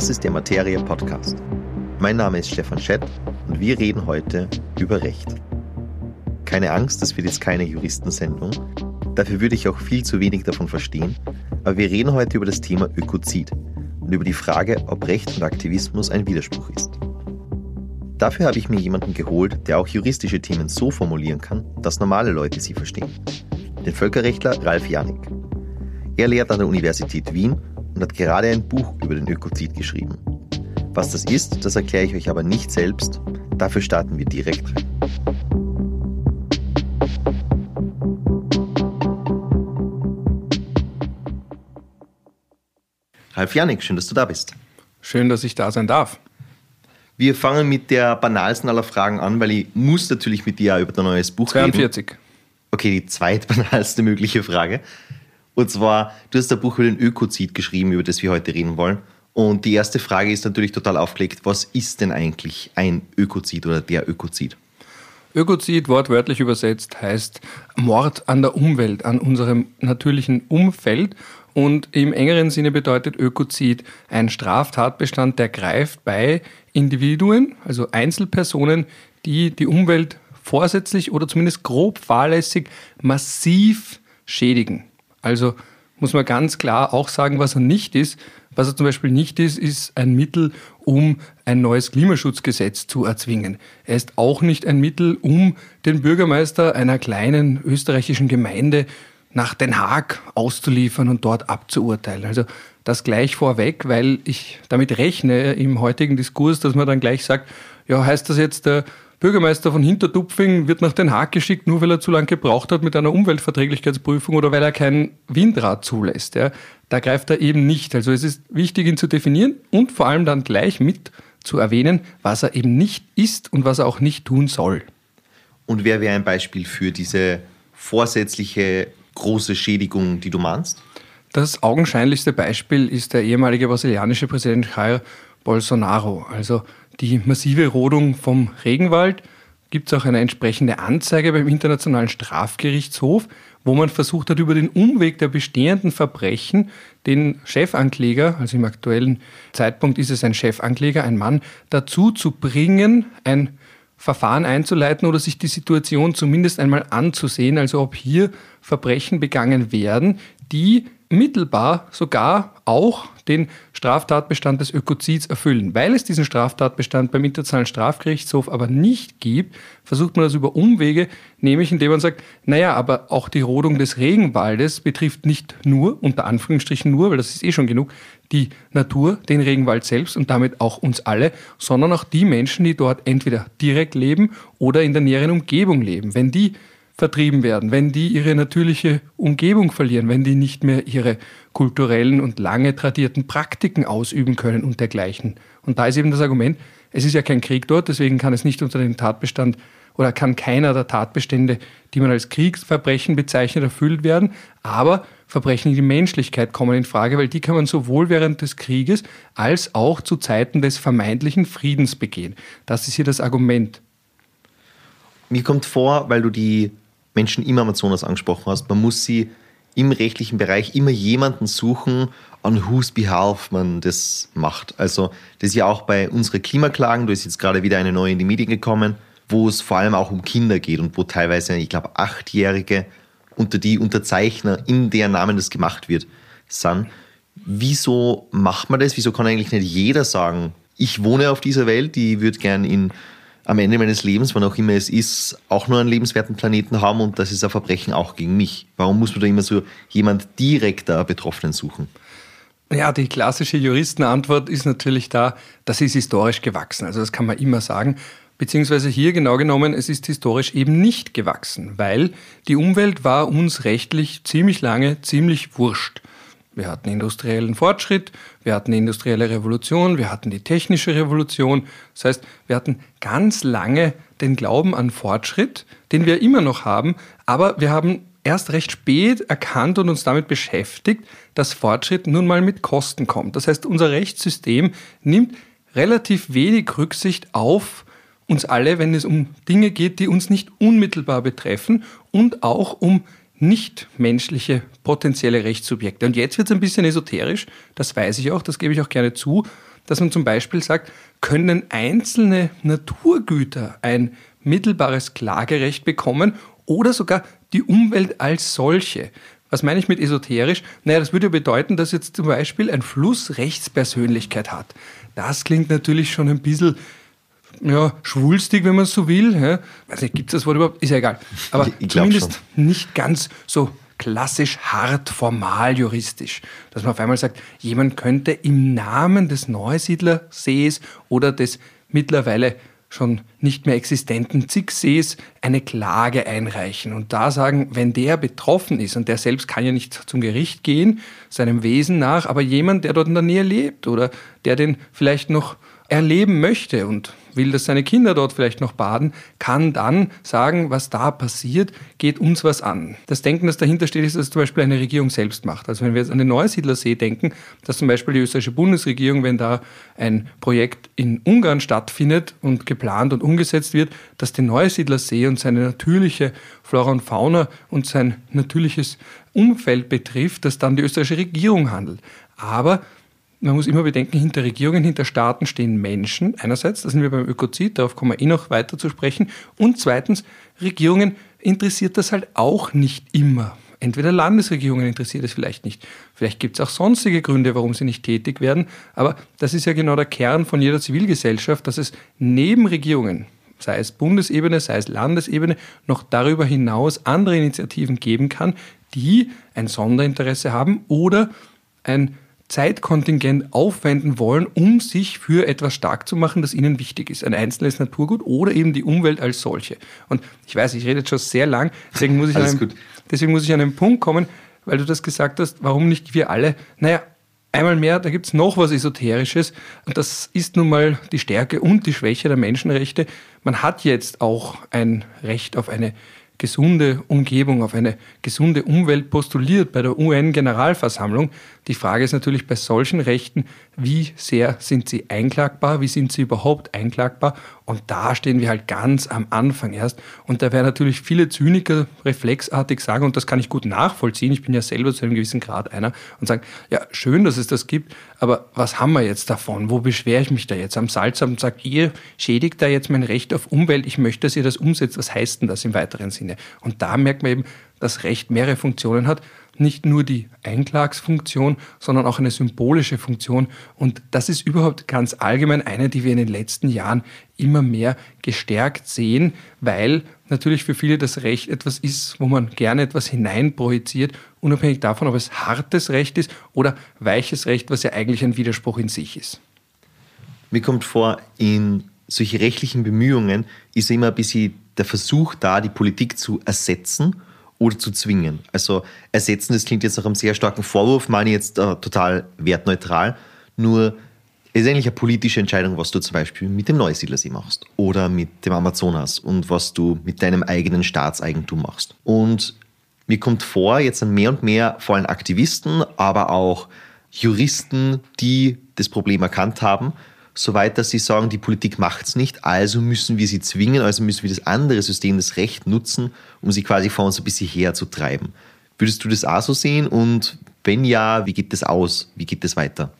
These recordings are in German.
Das ist der Materie Podcast. Mein Name ist Stefan Schett und wir reden heute über Recht. Keine Angst, das wird jetzt keine Juristensendung. Dafür würde ich auch viel zu wenig davon verstehen. Aber wir reden heute über das Thema Ökozid und über die Frage, ob Recht und Aktivismus ein Widerspruch ist. Dafür habe ich mir jemanden geholt, der auch juristische Themen so formulieren kann, dass normale Leute sie verstehen. Den Völkerrechtler Ralf Janik. Er lehrt an der Universität Wien und hat gerade ein Buch über den Ökozid geschrieben. Was das ist, das erkläre ich euch aber nicht selbst. Dafür starten wir direkt rein. Ralf Janik, schön, dass du da bist. Schön, dass ich da sein darf. Wir fangen mit der banalsten aller Fragen an, weil ich muss natürlich mit dir über dein neues Buch 42. reden. Okay, die zweitbanalste mögliche Frage. Und zwar, du hast ein Buch über den Ökozid geschrieben, über das wir heute reden wollen. Und die erste Frage ist natürlich total aufgelegt, was ist denn eigentlich ein Ökozid oder der Ökozid? Ökozid, wortwörtlich übersetzt, heißt Mord an der Umwelt, an unserem natürlichen Umfeld. Und im engeren Sinne bedeutet Ökozid ein Straftatbestand, der greift bei Individuen, also Einzelpersonen, die die Umwelt vorsätzlich oder zumindest grob fahrlässig massiv schädigen. Also muss man ganz klar auch sagen, was er nicht ist. Was er zum Beispiel nicht ist, ist ein Mittel, um ein neues Klimaschutzgesetz zu erzwingen. Er ist auch nicht ein Mittel, um den Bürgermeister einer kleinen österreichischen Gemeinde nach Den Haag auszuliefern und dort abzuurteilen. Also das gleich vorweg, weil ich damit rechne im heutigen Diskurs, dass man dann gleich sagt, ja, heißt das jetzt, der Bürgermeister von Hinterdupfing wird nach Den Haag geschickt, nur weil er zu lange gebraucht hat mit einer Umweltverträglichkeitsprüfung oder weil er kein Windrad zulässt. Ja. Da greift er eben nicht. Also es ist wichtig, ihn zu definieren und vor allem dann gleich mit zu erwähnen, was er eben nicht ist und was er auch nicht tun soll. Und wer wäre ein Beispiel für diese vorsätzliche große Schädigung, die du meinst? Das augenscheinlichste Beispiel ist der ehemalige brasilianische Präsident Jair Bolsonaro. Also die massive Rodung vom Regenwald gibt es auch eine entsprechende Anzeige beim Internationalen Strafgerichtshof, wo man versucht hat, über den Umweg der bestehenden Verbrechen den Chefankläger, also im aktuellen Zeitpunkt ist es ein Chefankläger, ein Mann, dazu zu bringen, ein Verfahren einzuleiten oder sich die Situation zumindest einmal anzusehen, also ob hier Verbrechen begangen werden, die mittelbar sogar auch den Straftatbestand des Ökozids erfüllen. Weil es diesen Straftatbestand beim Internationalen Strafgerichtshof aber nicht gibt, versucht man das über Umwege, nämlich indem man sagt, naja, aber auch die Rodung des Regenwaldes betrifft nicht nur, unter Anführungsstrichen nur, weil das ist eh schon genug, die Natur, den Regenwald selbst und damit auch uns alle, sondern auch die Menschen, die dort entweder direkt leben oder in der näheren Umgebung leben. Wenn die vertrieben werden, wenn die ihre natürliche Umgebung verlieren, wenn die nicht mehr ihre kulturellen und lange tradierten Praktiken ausüben können und dergleichen. Und da ist eben das Argument, es ist ja kein Krieg dort, deswegen kann es nicht unter den Tatbestand oder kann keiner der Tatbestände, die man als Kriegsverbrechen bezeichnet, erfüllt werden. Aber Verbrechen gegen die Menschlichkeit kommen in Frage, weil die kann man sowohl während des Krieges als auch zu Zeiten des vermeintlichen Friedens begehen. Das ist hier das Argument. Mir kommt vor, weil du die Menschen im Amazonas angesprochen hast, man muss sie im rechtlichen Bereich immer jemanden suchen, on whose behalf man das macht. Also das ist ja auch bei unseren Klimaklagen, da ist jetzt gerade wieder eine neue in die Medien gekommen, wo es vor allem auch um Kinder geht und wo teilweise, ich glaube, Achtjährige unter die Unterzeichner, in deren Namen das gemacht wird, sind. Wieso macht man das? Wieso kann eigentlich nicht jeder sagen, ich wohne auf dieser Welt, ich würde gern in am Ende meines Lebens, wann auch immer es ist, auch nur einen lebenswerten Planeten haben und das ist ein Verbrechen auch gegen mich. Warum muss man da immer so jemand direkter Betroffenen suchen? Ja, die klassische Juristenantwort ist natürlich da, das ist historisch gewachsen. Also das kann man immer sagen. Beziehungsweise hier genau genommen, es ist historisch eben nicht gewachsen, weil die Umwelt war uns rechtlich ziemlich lange ziemlich wurscht. Wir hatten industriellen Fortschritt, wir hatten die industrielle Revolution, wir hatten die technische Revolution. Das heißt, wir hatten ganz lange den Glauben an Fortschritt, den wir immer noch haben, aber wir haben erst recht spät erkannt und uns damit beschäftigt, dass Fortschritt nun mal mit Kosten kommt. Das heißt, unser Rechtssystem nimmt relativ wenig Rücksicht auf uns alle, wenn es um Dinge geht, die uns nicht unmittelbar betreffen und auch um nichtmenschliche potenzielle Rechtssubjekte. Und jetzt wird es ein bisschen esoterisch, das weiß ich auch, das gebe ich auch gerne zu. dass man zum Beispiel sagt, können einzelne Naturgüter ein mittelbares Klagerecht bekommen oder sogar die Umwelt als solche. Was meine ich mit esoterisch? Naja, das würde bedeuten, dass jetzt zum Beispiel ein Fluss Rechtspersönlichkeit hat. Das klingt natürlich schon ein bisschen ja, schwulstig, wenn man so will. Ja. Weiß nicht, gibt es das Wort überhaupt? Ist ja egal. Aber zumindest schon. nicht ganz so klassisch hart formal juristisch. Dass man auf einmal sagt, jemand könnte im Namen des Neusiedlersees oder des mittlerweile schon nicht mehr existenten Zigsees eine Klage einreichen und da sagen, wenn der betroffen ist und der selbst kann ja nicht zum Gericht gehen, seinem Wesen nach, aber jemand, der dort in der Nähe lebt oder der den vielleicht noch erleben möchte und will, dass seine Kinder dort vielleicht noch baden, kann dann sagen, was da passiert, geht uns was an. Das Denken, das dahinter steht, ist, dass zum Beispiel eine Regierung selbst macht. Also wenn wir jetzt an den Neusiedlersee denken, dass zum Beispiel die österreichische Bundesregierung, wenn da ein Projekt in Ungarn stattfindet und geplant und umgesetzt wird, dass der Neusiedlersee und seine natürliche Flora und Fauna und sein natürliches Umfeld betrifft, dass dann die österreichische Regierung handelt. Aber man muss immer bedenken, hinter Regierungen, hinter Staaten stehen Menschen. Einerseits, da sind wir beim Ökozid, darauf kommen wir eh noch weiter zu sprechen. Und zweitens, Regierungen interessiert das halt auch nicht immer. Entweder Landesregierungen interessiert es vielleicht nicht. Vielleicht gibt es auch sonstige Gründe, warum sie nicht tätig werden. Aber das ist ja genau der Kern von jeder Zivilgesellschaft, dass es neben Regierungen, sei es Bundesebene, sei es Landesebene, noch darüber hinaus andere Initiativen geben kann, die ein Sonderinteresse haben oder ein Zeitkontingent aufwenden wollen, um sich für etwas stark zu machen, das ihnen wichtig ist. Ein einzelnes Naturgut oder eben die Umwelt als solche. Und ich weiß, ich rede jetzt schon sehr lang, deswegen muss ich, an einem, deswegen muss ich an einen Punkt kommen, weil du das gesagt hast, warum nicht wir alle? Naja, einmal mehr, da gibt es noch was Esoterisches und das ist nun mal die Stärke und die Schwäche der Menschenrechte. Man hat jetzt auch ein Recht auf eine gesunde Umgebung, auf eine gesunde Umwelt postuliert bei der UN-Generalversammlung. Die Frage ist natürlich bei solchen Rechten, wie sehr sind sie einklagbar, wie sind sie überhaupt einklagbar? Und da stehen wir halt ganz am Anfang erst. Und da werden natürlich viele Zyniker reflexartig sagen, und das kann ich gut nachvollziehen, ich bin ja selber zu einem gewissen Grad einer, und sagen, ja, schön, dass es das gibt, aber was haben wir jetzt davon? Wo beschwere ich mich da jetzt? Am Salzamt und sage, ihr schädigt da jetzt mein Recht auf Umwelt, ich möchte, dass ihr das umsetzt. Was heißt denn das im weiteren Sinne? Und da merkt man eben, dass Recht mehrere Funktionen hat nicht nur die Einklagsfunktion, sondern auch eine symbolische Funktion. Und das ist überhaupt ganz allgemein eine, die wir in den letzten Jahren immer mehr gestärkt sehen, weil natürlich für viele das Recht etwas ist, wo man gerne etwas hineinprojiziert, unabhängig davon, ob es hartes Recht ist oder weiches Recht, was ja eigentlich ein Widerspruch in sich ist. Mir kommt vor, in solche rechtlichen Bemühungen ist immer ein bisschen der Versuch da, die Politik zu ersetzen oder zu zwingen. Also ersetzen, das klingt jetzt nach einem sehr starken Vorwurf, meine ich jetzt äh, total wertneutral. Nur ist eigentlich eine politische Entscheidung, was du zum Beispiel mit dem Neusiedlersee machst oder mit dem Amazonas und was du mit deinem eigenen Staatseigentum machst. Und mir kommt vor, jetzt sind mehr und mehr vor allem Aktivisten, aber auch Juristen, die das Problem erkannt haben, soweit dass sie sagen, die Politik macht es nicht, also müssen wir sie zwingen, also müssen wir das andere System, das Recht nutzen, um sie quasi vor uns ein bisschen herzutreiben. Würdest du das auch so sehen? Und wenn ja, wie geht das aus? Wie geht das weiter?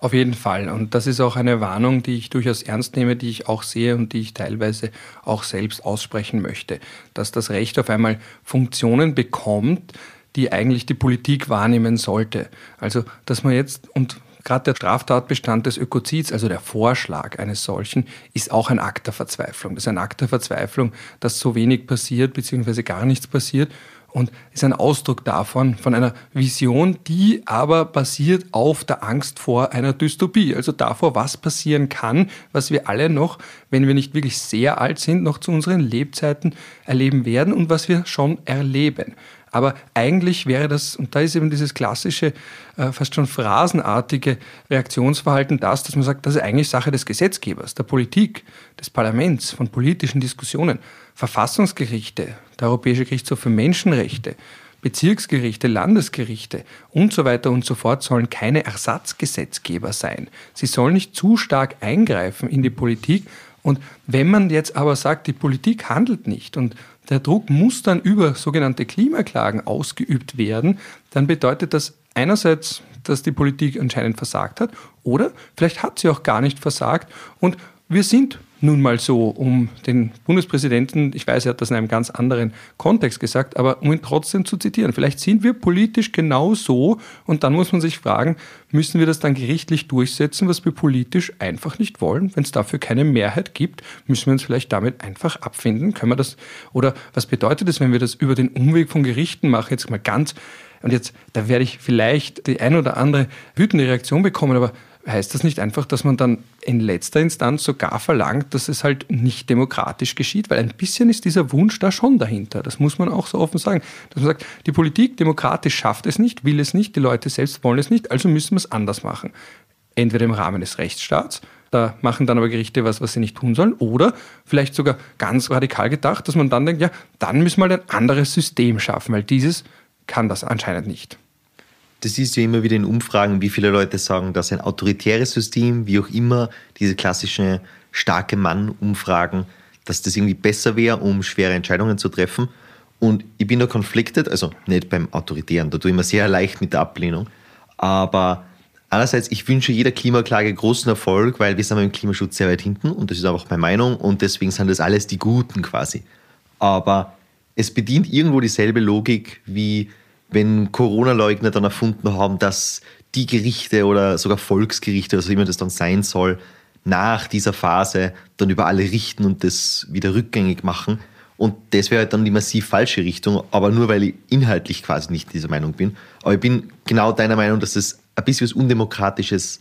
Auf jeden Fall. Und das ist auch eine Warnung, die ich durchaus ernst nehme, die ich auch sehe und die ich teilweise auch selbst aussprechen möchte. Dass das Recht auf einmal Funktionen bekommt, die eigentlich die Politik wahrnehmen sollte. Also, dass man jetzt, und Gerade der Straftatbestand des Ökozids, also der Vorschlag eines solchen, ist auch ein Akt der Verzweiflung. Das ist ein Akt der Verzweiflung, dass so wenig passiert, beziehungsweise gar nichts passiert und ist ein Ausdruck davon, von einer Vision, die aber basiert auf der Angst vor einer Dystopie, also davor, was passieren kann, was wir alle noch, wenn wir nicht wirklich sehr alt sind, noch zu unseren Lebzeiten erleben werden und was wir schon erleben. Aber eigentlich wäre das, und da ist eben dieses klassische, äh, fast schon phrasenartige Reaktionsverhalten das, dass man sagt, das ist eigentlich Sache des Gesetzgebers, der Politik, des Parlaments, von politischen Diskussionen. Verfassungsgerichte, der Europäische Gerichtshof für Menschenrechte, Bezirksgerichte, Landesgerichte und so weiter und so fort sollen keine Ersatzgesetzgeber sein. Sie sollen nicht zu stark eingreifen in die Politik. Und wenn man jetzt aber sagt, die Politik handelt nicht und der Druck muss dann über sogenannte Klimaklagen ausgeübt werden, dann bedeutet das einerseits dass die Politik anscheinend versagt hat. Oder vielleicht hat sie auch gar nicht versagt und wir sind nun mal so, um den Bundespräsidenten, ich weiß, er hat das in einem ganz anderen Kontext gesagt, aber um ihn trotzdem zu zitieren. Vielleicht sind wir politisch genau so und dann muss man sich fragen, müssen wir das dann gerichtlich durchsetzen, was wir politisch einfach nicht wollen? Wenn es dafür keine Mehrheit gibt, müssen wir uns vielleicht damit einfach abfinden? Können wir das, oder was bedeutet es, wenn wir das über den Umweg von Gerichten machen? Jetzt mal ganz, und jetzt, da werde ich vielleicht die ein oder andere wütende Reaktion bekommen, aber heißt das nicht einfach, dass man dann in letzter Instanz sogar verlangt, dass es halt nicht demokratisch geschieht? Weil ein bisschen ist dieser Wunsch da schon dahinter. Das muss man auch so offen sagen. Dass man sagt, die Politik demokratisch schafft es nicht, will es nicht, die Leute selbst wollen es nicht, also müssen wir es anders machen. Entweder im Rahmen des Rechtsstaats, da machen dann aber Gerichte was, was sie nicht tun sollen, oder vielleicht sogar ganz radikal gedacht, dass man dann denkt, ja, dann müssen wir halt ein anderes System schaffen, weil dieses kann das anscheinend nicht das siehst du immer wieder in Umfragen, wie viele Leute sagen, dass ein autoritäres System, wie auch immer, diese klassischen starke Mann-Umfragen, dass das irgendwie besser wäre, um schwere Entscheidungen zu treffen. Und ich bin da conflicted, also nicht beim Autoritären, da tue ich mir sehr leicht mit der Ablehnung. Aber einerseits, ich wünsche jeder Klimaklage großen Erfolg, weil wir sind beim Klimaschutz sehr weit hinten und das ist auch meine Meinung und deswegen sind das alles die Guten quasi. Aber es bedient irgendwo dieselbe Logik wie wenn Corona-Leugner dann erfunden haben, dass die Gerichte oder sogar Volksgerichte, also immer das dann sein soll, nach dieser Phase dann über alle richten und das wieder rückgängig machen. Und das wäre halt dann die massiv falsche Richtung, aber nur weil ich inhaltlich quasi nicht dieser Meinung bin. Aber ich bin genau deiner Meinung, dass das ein bisschen was Undemokratisches,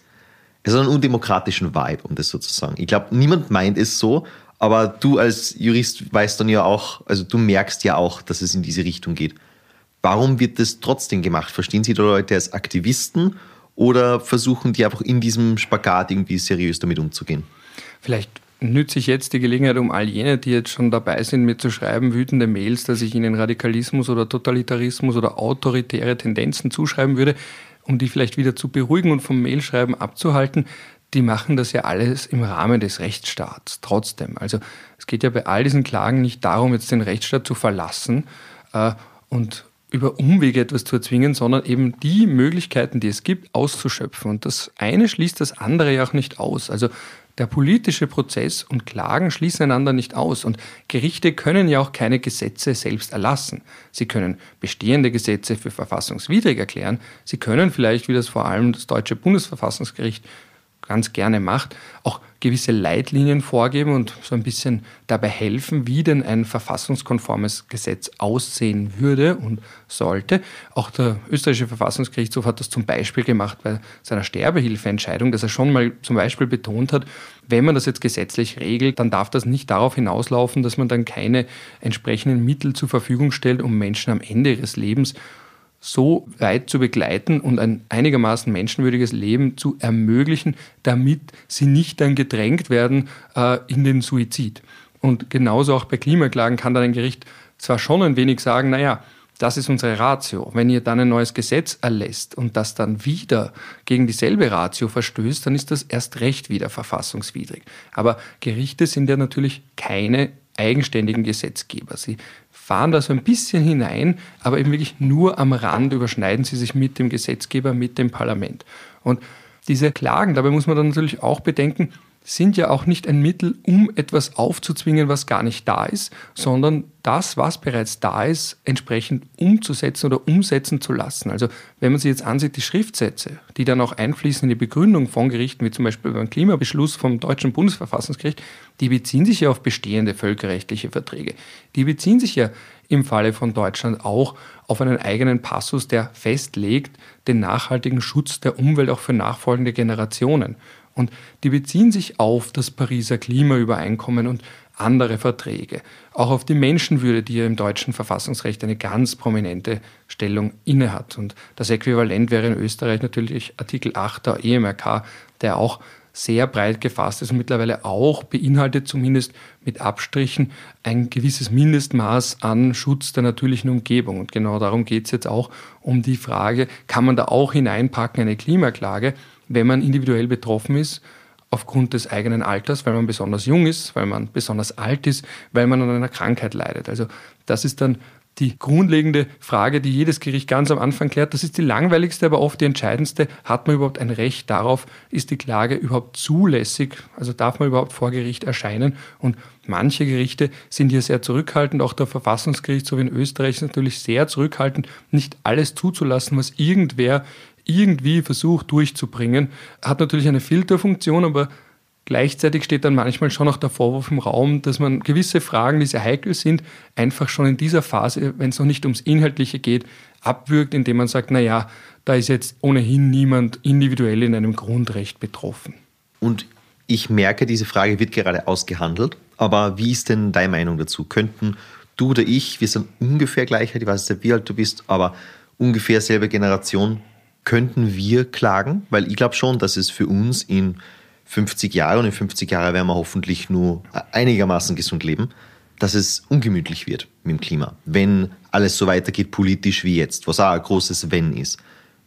es hat einen undemokratischen Vibe, um das so zu sagen. Ich glaube, niemand meint es so, aber du als Jurist weißt dann ja auch, also du merkst ja auch, dass es in diese Richtung geht. Warum wird das trotzdem gemacht? Verstehen Sie die Leute als Aktivisten oder versuchen die einfach in diesem Spagat irgendwie seriös damit umzugehen? Vielleicht nütze ich jetzt die Gelegenheit, um all jene, die jetzt schon dabei sind, mir zu schreiben, wütende Mails, dass ich ihnen Radikalismus oder Totalitarismus oder autoritäre Tendenzen zuschreiben würde, um die vielleicht wieder zu beruhigen und vom Mailschreiben abzuhalten. Die machen das ja alles im Rahmen des Rechtsstaats trotzdem. Also es geht ja bei all diesen Klagen nicht darum, jetzt den Rechtsstaat zu verlassen äh, und über Umwege etwas zu erzwingen, sondern eben die Möglichkeiten, die es gibt, auszuschöpfen. Und das eine schließt das andere ja auch nicht aus. Also der politische Prozess und Klagen schließen einander nicht aus. Und Gerichte können ja auch keine Gesetze selbst erlassen. Sie können bestehende Gesetze für verfassungswidrig erklären. Sie können vielleicht, wie das vor allem das deutsche Bundesverfassungsgericht ganz gerne macht, auch gewisse Leitlinien vorgeben und so ein bisschen dabei helfen, wie denn ein verfassungskonformes Gesetz aussehen würde und sollte. Auch der österreichische Verfassungsgerichtshof hat das zum Beispiel gemacht bei seiner Sterbehilfeentscheidung, dass er schon mal zum Beispiel betont hat, wenn man das jetzt gesetzlich regelt, dann darf das nicht darauf hinauslaufen, dass man dann keine entsprechenden Mittel zur Verfügung stellt, um Menschen am Ende ihres Lebens so weit zu begleiten und ein einigermaßen menschenwürdiges Leben zu ermöglichen, damit sie nicht dann gedrängt werden äh, in den Suizid. Und genauso auch bei Klimaklagen kann dann ein Gericht zwar schon ein wenig sagen, naja, das ist unsere Ratio. Wenn ihr dann ein neues Gesetz erlässt und das dann wieder gegen dieselbe Ratio verstößt, dann ist das erst recht wieder verfassungswidrig. Aber Gerichte sind ja natürlich keine eigenständigen Gesetzgeber. Sie fahren da so ein bisschen hinein, aber eben wirklich nur am Rand überschneiden sie sich mit dem Gesetzgeber, mit dem Parlament. Und diese Klagen, dabei muss man dann natürlich auch bedenken, sind ja auch nicht ein Mittel, um etwas aufzuzwingen, was gar nicht da ist, sondern das, was bereits da ist, entsprechend umzusetzen oder umsetzen zu lassen. Also wenn man sich jetzt ansieht, die Schriftsätze, die dann auch einfließen in die Begründung von Gerichten, wie zum Beispiel beim Klimabeschluss vom deutschen Bundesverfassungsgericht, die beziehen sich ja auf bestehende völkerrechtliche Verträge. Die beziehen sich ja im Falle von Deutschland auch auf einen eigenen Passus, der festlegt den nachhaltigen Schutz der Umwelt auch für nachfolgende Generationen. Und die beziehen sich auf das Pariser Klimaübereinkommen und andere Verträge, auch auf die Menschenwürde, die ja im deutschen Verfassungsrecht eine ganz prominente Stellung innehat. Und das Äquivalent wäre in Österreich natürlich Artikel 8 der EMRK, der auch sehr breit gefasst ist und mittlerweile auch beinhaltet, zumindest mit Abstrichen, ein gewisses Mindestmaß an Schutz der natürlichen Umgebung. Und genau darum geht es jetzt auch um die Frage, kann man da auch hineinpacken eine Klimaklage? Wenn man individuell betroffen ist, aufgrund des eigenen Alters, weil man besonders jung ist, weil man besonders alt ist, weil man an einer Krankheit leidet. Also das ist dann die grundlegende Frage, die jedes Gericht ganz am Anfang klärt. Das ist die langweiligste, aber oft die entscheidendste. Hat man überhaupt ein Recht darauf? Ist die Klage überhaupt zulässig? Also darf man überhaupt vor Gericht erscheinen? Und manche Gerichte sind hier sehr zurückhaltend. Auch der Verfassungsgericht, so wie in Österreich, ist natürlich sehr zurückhaltend, nicht alles zuzulassen, was irgendwer irgendwie versucht durchzubringen. Hat natürlich eine Filterfunktion, aber Gleichzeitig steht dann manchmal schon auch der Vorwurf im Raum, dass man gewisse Fragen, die sehr heikel sind, einfach schon in dieser Phase, wenn es noch nicht ums Inhaltliche geht, abwürgt, indem man sagt, naja, da ist jetzt ohnehin niemand individuell in einem Grundrecht betroffen. Und ich merke, diese Frage wird gerade ausgehandelt, aber wie ist denn deine Meinung dazu? Könnten du oder ich, wir sind ungefähr gleich ich weiß nicht, wie alt du bist, aber ungefähr selbe Generation, könnten wir klagen? Weil ich glaube schon, dass es für uns in 50 Jahre und in 50 Jahren werden wir hoffentlich nur einigermaßen gesund leben, dass es ungemütlich wird mit dem Klima, wenn alles so weitergeht politisch wie jetzt, was auch ein großes Wenn ist.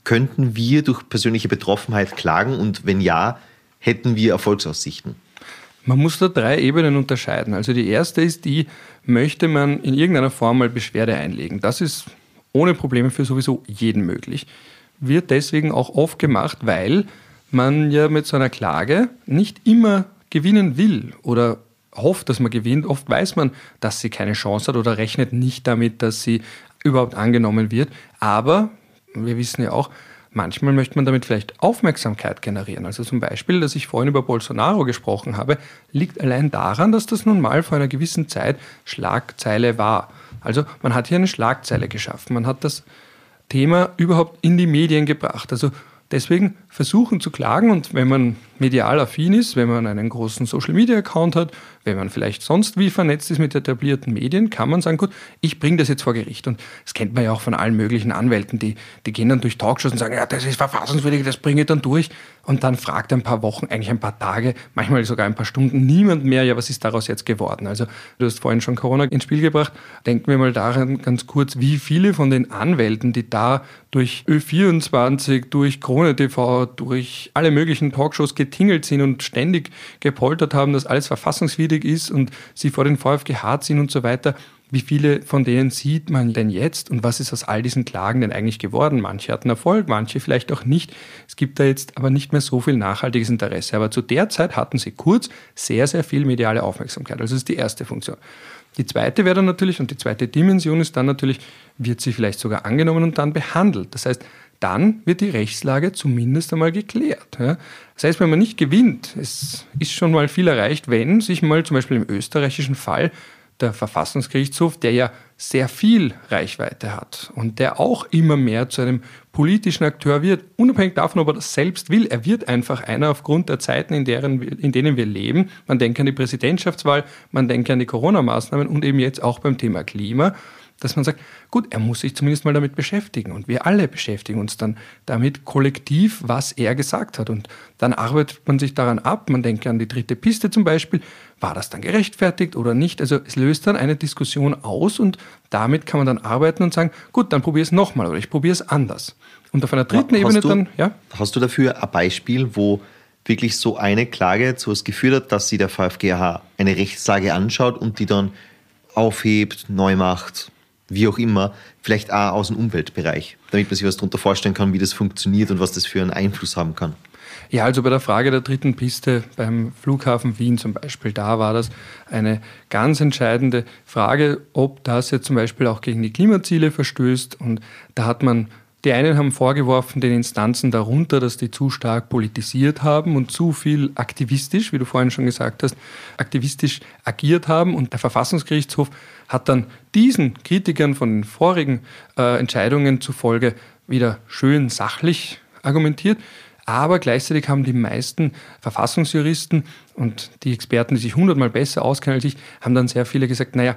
Könnten wir durch persönliche Betroffenheit klagen und wenn ja, hätten wir Erfolgsaussichten? Man muss da drei Ebenen unterscheiden. Also die erste ist die, möchte man in irgendeiner Form mal Beschwerde einlegen. Das ist ohne Probleme für sowieso jeden möglich. Wird deswegen auch oft gemacht, weil man ja mit so einer Klage nicht immer gewinnen will oder hofft, dass man gewinnt. Oft weiß man, dass sie keine Chance hat oder rechnet nicht damit, dass sie überhaupt angenommen wird. Aber wir wissen ja auch, manchmal möchte man damit vielleicht Aufmerksamkeit generieren. Also zum Beispiel, dass ich vorhin über Bolsonaro gesprochen habe, liegt allein daran, dass das nun mal vor einer gewissen Zeit Schlagzeile war. Also man hat hier eine Schlagzeile geschaffen. Man hat das Thema überhaupt in die Medien gebracht. Also Deswegen versuchen zu klagen und wenn man medial affin ist, wenn man einen großen Social-Media-Account hat, wenn man vielleicht sonst wie vernetzt ist mit etablierten Medien, kann man sagen, gut, ich bringe das jetzt vor Gericht. Und das kennt man ja auch von allen möglichen Anwälten, die, die gehen dann durch Talkshows und sagen, ja, das ist verfassungswidrig, das bringe ich dann durch. Und dann fragt ein paar Wochen, eigentlich ein paar Tage, manchmal sogar ein paar Stunden niemand mehr, ja, was ist daraus jetzt geworden? Also du hast vorhin schon Corona ins Spiel gebracht. Denken wir mal daran ganz kurz, wie viele von den Anwälten, die da durch Ö24, durch Krone TV, durch alle möglichen Talkshows getingelt sind und ständig gepoltert haben, dass alles verfassungswidrig ist und sie vor den VfGH ziehen und so weiter. Wie viele von denen sieht man denn jetzt und was ist aus all diesen Klagen denn eigentlich geworden? Manche hatten Erfolg, manche vielleicht auch nicht. Es gibt da jetzt aber nicht mehr so viel nachhaltiges Interesse. Aber zu der Zeit hatten sie kurz sehr, sehr viel mediale Aufmerksamkeit. Also das ist die erste Funktion. Die zweite wäre dann natürlich, und die zweite Dimension ist dann natürlich, wird sie vielleicht sogar angenommen und dann behandelt. Das heißt, dann wird die Rechtslage zumindest einmal geklärt. Ja. Das heißt, wenn man nicht gewinnt, es ist schon mal viel erreicht, wenn sich mal zum Beispiel im österreichischen Fall der Verfassungsgerichtshof, der ja sehr viel Reichweite hat und der auch immer mehr zu einem politischen Akteur wird, unabhängig davon, ob er das selbst will. Er wird einfach einer aufgrund der Zeiten, in, deren, in denen wir leben. Man denkt an die Präsidentschaftswahl, man denkt an die Corona-Maßnahmen und eben jetzt auch beim Thema Klima dass man sagt, gut, er muss sich zumindest mal damit beschäftigen und wir alle beschäftigen uns dann damit kollektiv, was er gesagt hat und dann arbeitet man sich daran ab, man denkt an die dritte Piste zum Beispiel, war das dann gerechtfertigt oder nicht? Also es löst dann eine Diskussion aus und damit kann man dann arbeiten und sagen, gut, dann probiere es nochmal oder ich probiere es anders. Und auf einer dritten hast Ebene du, dann, ja? Hast du dafür ein Beispiel, wo wirklich so eine Klage zu etwas geführt hat, dass sie der VfGH eine Rechtslage anschaut und die dann aufhebt, neu macht, wie auch immer, vielleicht auch aus dem Umweltbereich, damit man sich was darunter vorstellen kann, wie das funktioniert und was das für einen Einfluss haben kann. Ja, also bei der Frage der dritten Piste beim Flughafen Wien zum Beispiel, da war das eine ganz entscheidende Frage, ob das jetzt zum Beispiel auch gegen die Klimaziele verstößt. Und da hat man die einen haben vorgeworfen den Instanzen darunter, dass die zu stark politisiert haben und zu viel aktivistisch, wie du vorhin schon gesagt hast, aktivistisch agiert haben. Und der Verfassungsgerichtshof hat dann diesen Kritikern von den vorigen äh, Entscheidungen zufolge wieder schön sachlich argumentiert. Aber gleichzeitig haben die meisten Verfassungsjuristen und die Experten, die sich hundertmal besser auskennen als ich, haben dann sehr viele gesagt, naja,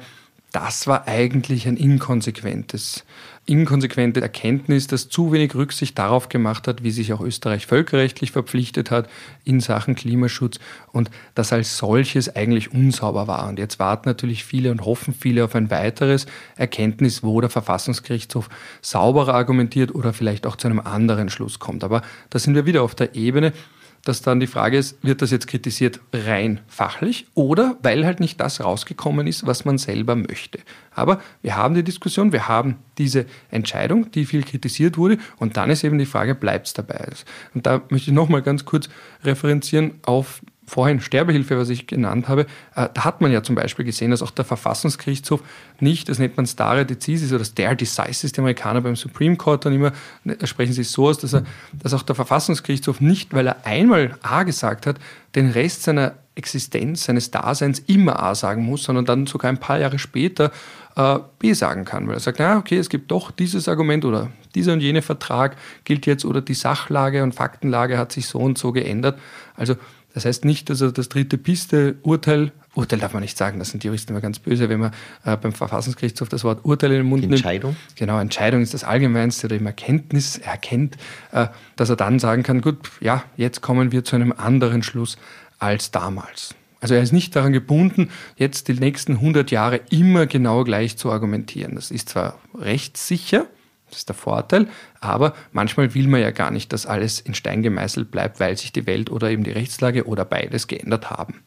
das war eigentlich ein inkonsequentes inkonsequente Erkenntnis, das zu wenig Rücksicht darauf gemacht hat, wie sich auch Österreich völkerrechtlich verpflichtet hat in Sachen Klimaschutz und das als solches eigentlich unsauber war. Und jetzt warten natürlich viele und hoffen viele auf ein weiteres Erkenntnis, wo der Verfassungsgerichtshof sauberer argumentiert oder vielleicht auch zu einem anderen Schluss kommt. Aber da sind wir wieder auf der Ebene, dass dann die Frage ist, wird das jetzt kritisiert rein fachlich oder weil halt nicht das rausgekommen ist, was man selber möchte. Aber wir haben die Diskussion, wir haben diese Entscheidung, die viel kritisiert wurde und dann ist eben die Frage, bleibt es dabei? Und da möchte ich nochmal ganz kurz referenzieren auf vorhin Sterbehilfe, was ich genannt habe, äh, da hat man ja zum Beispiel gesehen, dass auch der Verfassungsgerichtshof nicht, das nennt man stare decisis oder stare decisis, die Amerikaner beim Supreme Court dann immer, ne, sprechen sie so aus, dass, er, dass auch der Verfassungsgerichtshof nicht, weil er einmal A gesagt hat, den Rest seiner Existenz, seines Daseins immer A sagen muss, sondern dann sogar ein paar Jahre später äh, B sagen kann, weil er sagt, na okay, es gibt doch dieses Argument oder dieser und jene Vertrag gilt jetzt oder die Sachlage und Faktenlage hat sich so und so geändert. Also das heißt nicht, dass er das dritte Piste-Urteil, Urteil darf man nicht sagen, das sind die Juristen immer ganz böse, wenn man äh, beim Verfassungsgerichtshof das Wort Urteil in den Mund nimmt. Entscheidung? Genau, Entscheidung ist das Allgemeinste oder im Erkenntnis erkennt, äh, dass er dann sagen kann, gut, ja, jetzt kommen wir zu einem anderen Schluss als damals. Also er ist nicht daran gebunden, jetzt die nächsten 100 Jahre immer genau gleich zu argumentieren. Das ist zwar rechtssicher, das ist der Vorteil. Aber manchmal will man ja gar nicht, dass alles in Stein gemeißelt bleibt, weil sich die Welt oder eben die Rechtslage oder beides geändert haben.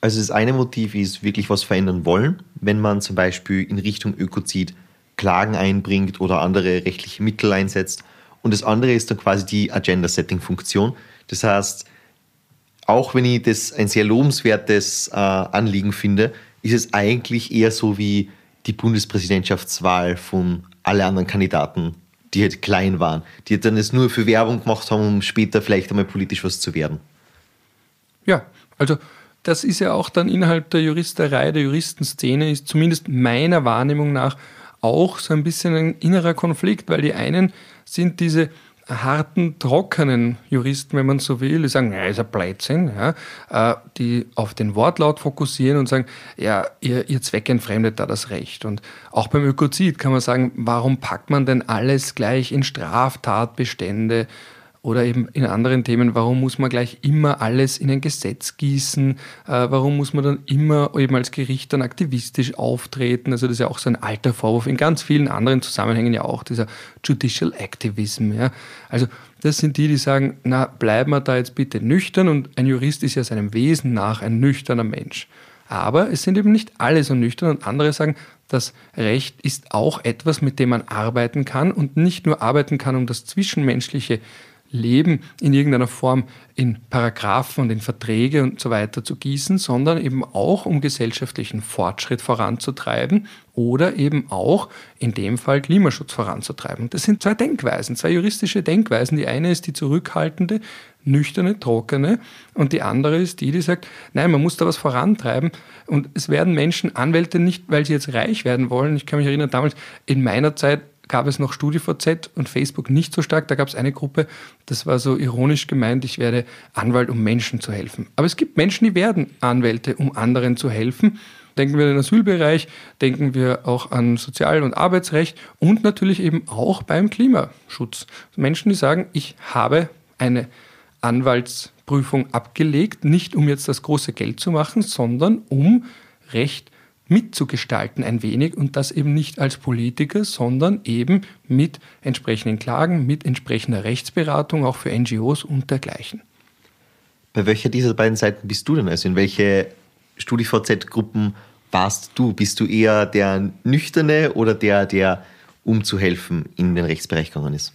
Also das eine Motiv ist wirklich was verändern wollen, wenn man zum Beispiel in Richtung Ökozid Klagen einbringt oder andere rechtliche Mittel einsetzt. Und das andere ist dann quasi die Agenda-Setting-Funktion. Das heißt, auch wenn ich das ein sehr lobenswertes äh, Anliegen finde, ist es eigentlich eher so wie die Bundespräsidentschaftswahl von alle anderen Kandidaten, die halt klein waren, die dann es nur für Werbung gemacht haben, um später vielleicht einmal politisch was zu werden. Ja, also das ist ja auch dann innerhalb der Juristerei, der Juristenszene, ist zumindest meiner Wahrnehmung nach auch so ein bisschen ein innerer Konflikt, weil die einen sind diese harten, trockenen Juristen, wenn man so will, die sagen, ja, ist ein Blödsinn, ja, äh, die auf den Wortlaut fokussieren und sagen, ja, ihr, ihr Zweck entfremdet da das Recht. Und auch beim Ökozid kann man sagen, warum packt man denn alles gleich in Straftatbestände? Oder eben in anderen Themen, warum muss man gleich immer alles in ein Gesetz gießen? Äh, warum muss man dann immer eben als Gericht dann aktivistisch auftreten? Also das ist ja auch so ein alter Vorwurf in ganz vielen anderen Zusammenhängen ja auch, dieser Judicial Activism. Ja? Also das sind die, die sagen, na, bleiben wir da jetzt bitte nüchtern und ein Jurist ist ja seinem Wesen nach ein nüchterner Mensch. Aber es sind eben nicht alle so nüchtern und andere sagen, das Recht ist auch etwas, mit dem man arbeiten kann und nicht nur arbeiten kann, um das Zwischenmenschliche Leben in irgendeiner Form in Paragraphen und in Verträge und so weiter zu gießen, sondern eben auch um gesellschaftlichen Fortschritt voranzutreiben oder eben auch in dem Fall Klimaschutz voranzutreiben. Das sind zwei Denkweisen, zwei juristische Denkweisen. Die eine ist die zurückhaltende, nüchterne, trockene und die andere ist die, die sagt, nein, man muss da was vorantreiben und es werden Menschen, Anwälte nicht, weil sie jetzt reich werden wollen. Ich kann mich erinnern, damals in meiner Zeit gab es noch StudiVZ und Facebook nicht so stark. Da gab es eine Gruppe, das war so ironisch gemeint, ich werde Anwalt, um Menschen zu helfen. Aber es gibt Menschen, die werden Anwälte, um anderen zu helfen. Denken wir an den Asylbereich, denken wir auch an Sozial- und Arbeitsrecht und natürlich eben auch beim Klimaschutz. Menschen, die sagen, ich habe eine Anwaltsprüfung abgelegt, nicht um jetzt das große Geld zu machen, sondern um Recht mitzugestalten ein wenig und das eben nicht als Politiker, sondern eben mit entsprechenden Klagen, mit entsprechender Rechtsberatung, auch für NGOs und dergleichen. Bei welcher dieser beiden Seiten bist du denn? Also in welche StudiVZ-Gruppen warst du? Bist du eher der Nüchterne oder der, der um zu helfen in den Rechtsbereich gegangen ist?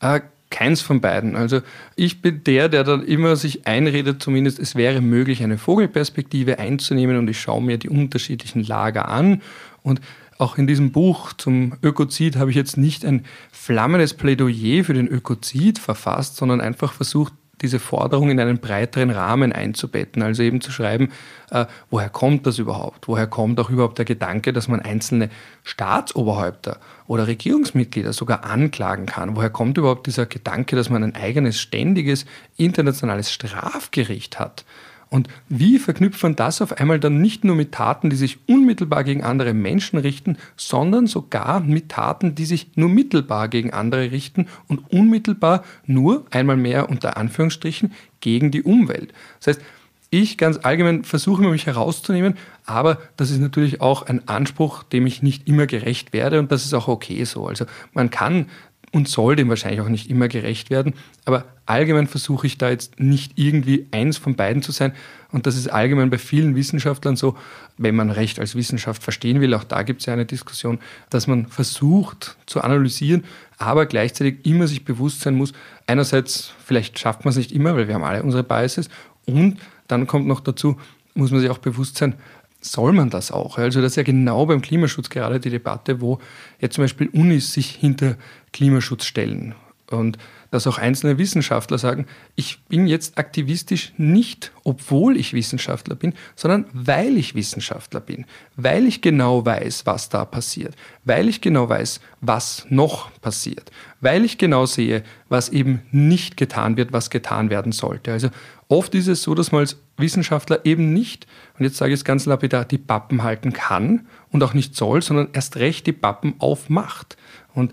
Äh, Keins von beiden. Also ich bin der, der dann immer sich einredet, zumindest es wäre möglich, eine Vogelperspektive einzunehmen und ich schaue mir die unterschiedlichen Lager an. Und auch in diesem Buch zum Ökozid habe ich jetzt nicht ein flammendes Plädoyer für den Ökozid verfasst, sondern einfach versucht, diese Forderung in einen breiteren Rahmen einzubetten. Also eben zu schreiben, äh, woher kommt das überhaupt? Woher kommt auch überhaupt der Gedanke, dass man einzelne Staatsoberhäupter oder Regierungsmitglieder sogar anklagen kann? Woher kommt überhaupt dieser Gedanke, dass man ein eigenes ständiges internationales Strafgericht hat? Und wie verknüpft man das auf einmal dann nicht nur mit Taten, die sich unmittelbar gegen andere Menschen richten, sondern sogar mit Taten, die sich nur mittelbar gegen andere richten und unmittelbar nur, einmal mehr unter Anführungsstrichen, gegen die Umwelt. Das heißt, ich ganz allgemein versuche mich herauszunehmen, aber das ist natürlich auch ein Anspruch, dem ich nicht immer gerecht werde und das ist auch okay so. Also man kann und soll dem wahrscheinlich auch nicht immer gerecht werden. Aber allgemein versuche ich da jetzt nicht irgendwie eins von beiden zu sein. Und das ist allgemein bei vielen Wissenschaftlern so, wenn man Recht als Wissenschaft verstehen will, auch da gibt es ja eine Diskussion, dass man versucht zu analysieren, aber gleichzeitig immer sich bewusst sein muss, einerseits, vielleicht schafft man es nicht immer, weil wir haben alle unsere Biases, und dann kommt noch dazu, muss man sich auch bewusst sein, soll man das auch? Also das ist ja genau beim Klimaschutz gerade die Debatte, wo jetzt zum Beispiel Unis sich hinter Klimaschutz stellen. Und dass auch einzelne Wissenschaftler sagen, ich bin jetzt aktivistisch nicht, obwohl ich Wissenschaftler bin, sondern weil ich Wissenschaftler bin, weil ich genau weiß, was da passiert, weil ich genau weiß, was noch passiert, weil ich genau sehe, was eben nicht getan wird, was getan werden sollte. Also oft ist es so, dass man als Wissenschaftler eben nicht, und jetzt sage ich es ganz lapidar, die Pappen halten kann und auch nicht soll, sondern erst recht die Pappen aufmacht. Und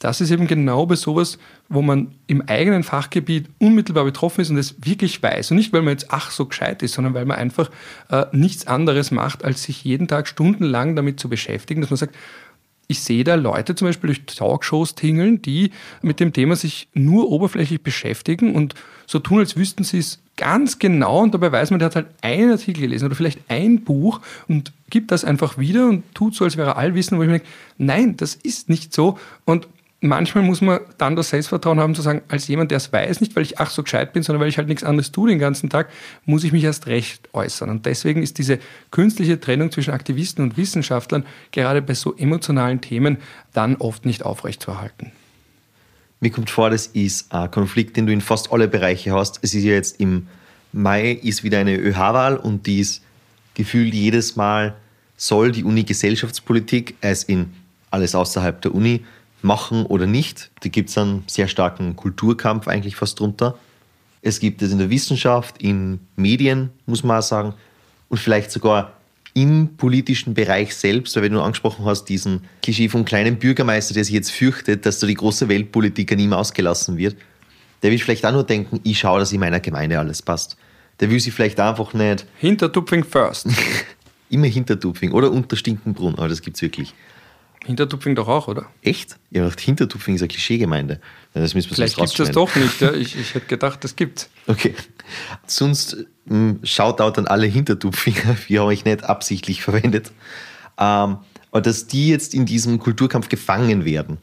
das ist eben genau bei sowas, wo man im eigenen Fachgebiet unmittelbar betroffen ist und es wirklich weiß. Und nicht, weil man jetzt ach so gescheit ist, sondern weil man einfach äh, nichts anderes macht, als sich jeden Tag stundenlang damit zu beschäftigen, dass man sagt, ich sehe da Leute zum Beispiel durch Talkshows tingeln, die mit dem Thema sich nur oberflächlich beschäftigen und so tun, als wüssten sie es ganz genau. Und dabei weiß man, der hat halt einen Artikel gelesen oder vielleicht ein Buch und gibt das einfach wieder und tut so, als wäre er allwissend, wo ich mir denke, nein, das ist nicht so. Und manchmal muss man dann das Selbstvertrauen haben zu sagen, als jemand, der es weiß, nicht weil ich ach so gescheit bin, sondern weil ich halt nichts anderes tue den ganzen Tag, muss ich mich erst recht äußern. Und deswegen ist diese künstliche Trennung zwischen Aktivisten und Wissenschaftlern gerade bei so emotionalen Themen dann oft nicht aufrechtzuerhalten. Mir kommt vor, das ist ein Konflikt, den du in fast alle Bereiche hast. Es ist ja jetzt im Mai ist wieder eine ÖH-Wahl und die ist gefühlt jedes Mal soll die Uni Gesellschaftspolitik, als in alles außerhalb der Uni, machen oder nicht. Da gibt es einen sehr starken Kulturkampf eigentlich fast drunter. Es gibt es in der Wissenschaft, in Medien, muss man auch sagen, und vielleicht sogar im politischen Bereich selbst, weil wenn du angesprochen hast, diesen Klischee vom kleinen Bürgermeister, der sich jetzt fürchtet, dass da die große Weltpolitik an ihm ausgelassen wird, der will vielleicht auch nur denken, ich schaue, dass in meiner Gemeinde alles passt. Der will sich vielleicht einfach nicht. Hintertupfing first. Immer Hintertupfing oder unter Stinkenbrunn, aber das gibt es wirklich. Hintertupfing doch auch, oder? Echt? Ich habe gedacht, Hintertupfing ist eine Klischeegemeinde. Das müssen wir Vielleicht gibt es das doch nicht. Ja? Ich, ich hätte gedacht, das gibt Okay. Sonst hm, Shoutout an alle Hintertupfinger. Wir haben euch nicht absichtlich verwendet. Ähm, aber dass die jetzt in diesem Kulturkampf gefangen werden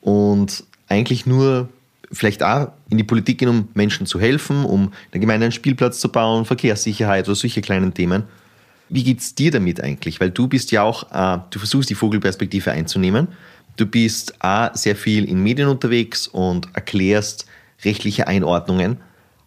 und eigentlich nur vielleicht auch in die Politik gehen, um Menschen zu helfen, um der Gemeinde einen Spielplatz zu bauen, Verkehrssicherheit oder solche kleinen Themen wie geht es dir damit eigentlich? Weil du bist ja auch, äh, du versuchst die Vogelperspektive einzunehmen. Du bist auch sehr viel in Medien unterwegs und erklärst rechtliche Einordnungen.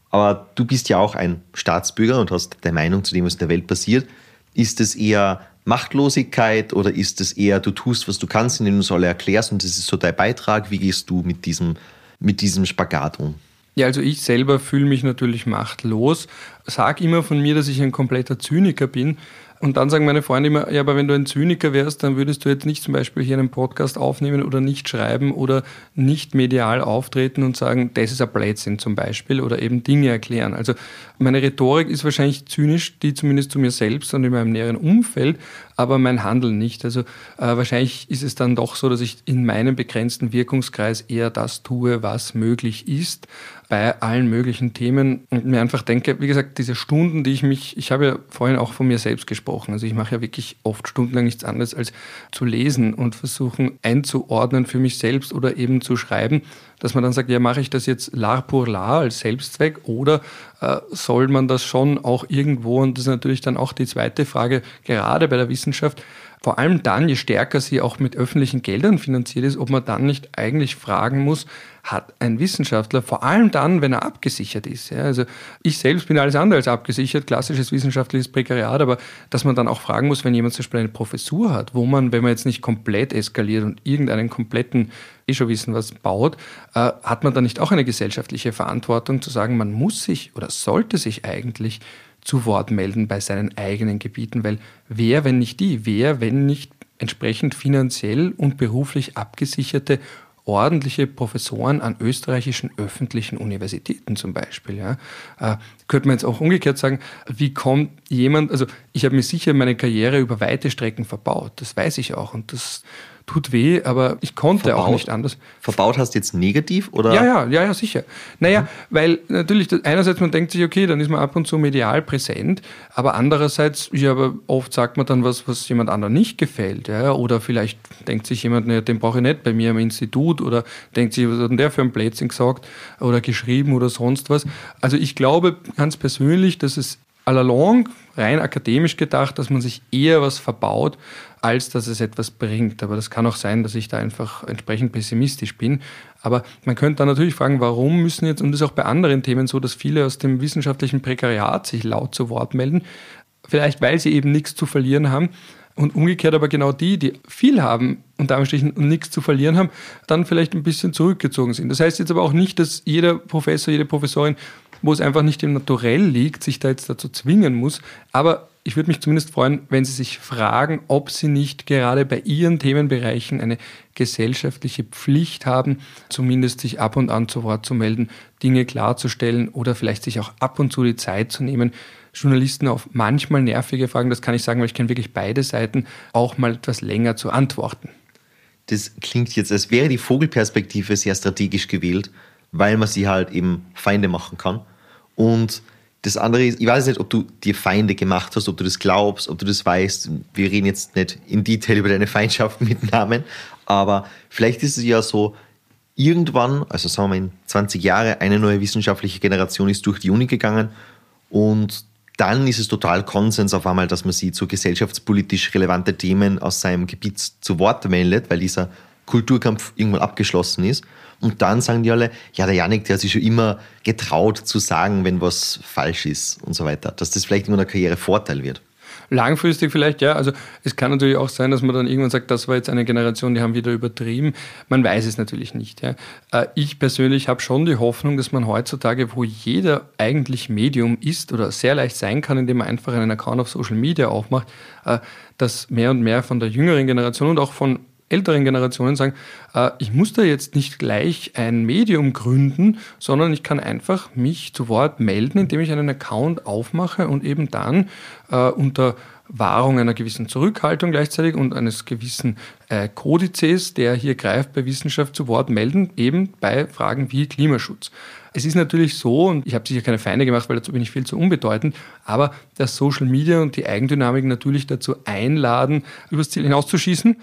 Aber du bist ja auch ein Staatsbürger und hast deine Meinung zu dem, was in der Welt passiert. Ist es eher Machtlosigkeit oder ist es eher, du tust, was du kannst, indem du es alle erklärst und das ist so dein Beitrag? Wie gehst du mit diesem, mit diesem Spagat um? Ja, also ich selber fühle mich natürlich machtlos, sag immer von mir, dass ich ein kompletter Zyniker bin, und dann sagen meine Freunde immer, ja, aber wenn du ein Zyniker wärst, dann würdest du jetzt nicht zum Beispiel hier einen Podcast aufnehmen oder nicht schreiben oder nicht medial auftreten und sagen, das ist ein Blödsinn zum Beispiel oder eben Dinge erklären. Also meine Rhetorik ist wahrscheinlich zynisch, die zumindest zu mir selbst und in meinem näheren Umfeld, aber mein Handeln nicht. Also äh, wahrscheinlich ist es dann doch so, dass ich in meinem begrenzten Wirkungskreis eher das tue, was möglich ist bei allen möglichen Themen und mir einfach denke, wie gesagt, diese Stunden, die ich mich, ich habe ja vorhin auch von mir selbst gesprochen, also ich mache ja wirklich oft stundenlang nichts anderes als zu lesen und versuchen einzuordnen für mich selbst oder eben zu schreiben, dass man dann sagt, ja, mache ich das jetzt lar pour lar als Selbstzweck oder äh, soll man das schon auch irgendwo, und das ist natürlich dann auch die zweite Frage, gerade bei der Wissenschaft, vor allem dann, je stärker sie auch mit öffentlichen Geldern finanziert ist, ob man dann nicht eigentlich fragen muss, hat ein Wissenschaftler, vor allem dann, wenn er abgesichert ist. Ja, also ich selbst bin alles andere als abgesichert, klassisches wissenschaftliches Prekariat, aber dass man dann auch fragen muss, wenn jemand zum Beispiel eine Professur hat, wo man, wenn man jetzt nicht komplett eskaliert und irgendeinen kompletten, eh schon wissen was, baut, äh, hat man dann nicht auch eine gesellschaftliche Verantwortung zu sagen, man muss sich oder sollte sich eigentlich zu Wort melden bei seinen eigenen Gebieten, weil wer, wenn nicht die, wer, wenn nicht entsprechend finanziell und beruflich abgesicherte ordentliche Professoren an österreichischen öffentlichen Universitäten zum Beispiel. Ja. Äh, könnte man jetzt auch umgekehrt sagen, wie kommt jemand, also ich habe mir sicher meine Karriere über weite Strecken verbaut, das weiß ich auch und das tut weh, aber ich konnte Verbaut? auch nicht anders. Verbaut hast du jetzt negativ oder? Ja, ja, ja, ja, sicher. Naja, weil natürlich, einerseits man denkt sich, okay, dann ist man ab und zu medial präsent, aber andererseits, ja, aber oft sagt man dann was, was jemand anderem nicht gefällt, ja, oder vielleicht denkt sich jemand, ne, den brauche ich nicht bei mir im Institut, oder denkt sich, was hat denn der für ein Blödsinn gesagt oder geschrieben oder sonst was. Also ich glaube ganz persönlich, dass es allalong, rein akademisch gedacht, dass man sich eher was verbaut, als dass es etwas bringt. Aber das kann auch sein, dass ich da einfach entsprechend pessimistisch bin. Aber man könnte dann natürlich fragen, warum müssen jetzt, und das ist auch bei anderen Themen so, dass viele aus dem wissenschaftlichen Prekariat sich laut zu Wort melden, vielleicht weil sie eben nichts zu verlieren haben. Und umgekehrt aber genau die, die viel haben, unter Anführungsstrichen, und nichts zu verlieren haben, dann vielleicht ein bisschen zurückgezogen sind. Das heißt jetzt aber auch nicht, dass jeder Professor, jede Professorin wo es einfach nicht im Naturell liegt, sich da jetzt dazu zwingen muss. Aber ich würde mich zumindest freuen, wenn Sie sich fragen, ob Sie nicht gerade bei Ihren Themenbereichen eine gesellschaftliche Pflicht haben, zumindest sich ab und an zu Wort zu melden, Dinge klarzustellen oder vielleicht sich auch ab und zu die Zeit zu nehmen, Journalisten auf manchmal nervige Fragen, das kann ich sagen, weil ich kenne wirklich beide Seiten, auch mal etwas länger zu antworten. Das klingt jetzt, als wäre die Vogelperspektive sehr strategisch gewählt, weil man sie halt eben Feinde machen kann. Und das andere ist, ich weiß nicht, ob du dir Feinde gemacht hast, ob du das glaubst, ob du das weißt. Wir reden jetzt nicht in Detail über deine Feindschaften mit Namen, aber vielleicht ist es ja so, irgendwann, also sagen wir mal in 20 Jahren, eine neue wissenschaftliche Generation ist durch die Uni gegangen und dann ist es total Konsens auf einmal, dass man sie zu gesellschaftspolitisch relevante Themen aus seinem Gebiet zu Wort meldet, weil dieser Kulturkampf irgendwann abgeschlossen ist. Und dann sagen die alle, ja, der Janik, der hat sich schon immer getraut zu sagen, wenn was falsch ist und so weiter. Dass das vielleicht in einer Karriere Vorteil wird. Langfristig vielleicht, ja. Also es kann natürlich auch sein, dass man dann irgendwann sagt, das war jetzt eine Generation, die haben wieder übertrieben. Man weiß es natürlich nicht. Ja. Äh, ich persönlich habe schon die Hoffnung, dass man heutzutage, wo jeder eigentlich Medium ist oder sehr leicht sein kann, indem man einfach einen Account auf Social Media aufmacht, äh, dass mehr und mehr von der jüngeren Generation und auch von älteren Generationen sagen, äh, ich muss da jetzt nicht gleich ein Medium gründen, sondern ich kann einfach mich zu Wort melden, indem ich einen Account aufmache und eben dann äh, unter Wahrung einer gewissen Zurückhaltung gleichzeitig und eines gewissen äh, Kodizes, der hier greift bei Wissenschaft zu Wort melden, eben bei Fragen wie Klimaschutz. Es ist natürlich so, und ich habe sicher keine Feinde gemacht, weil dazu bin ich viel zu unbedeutend, aber dass Social Media und die Eigendynamik natürlich dazu einladen, übers Ziel hinauszuschießen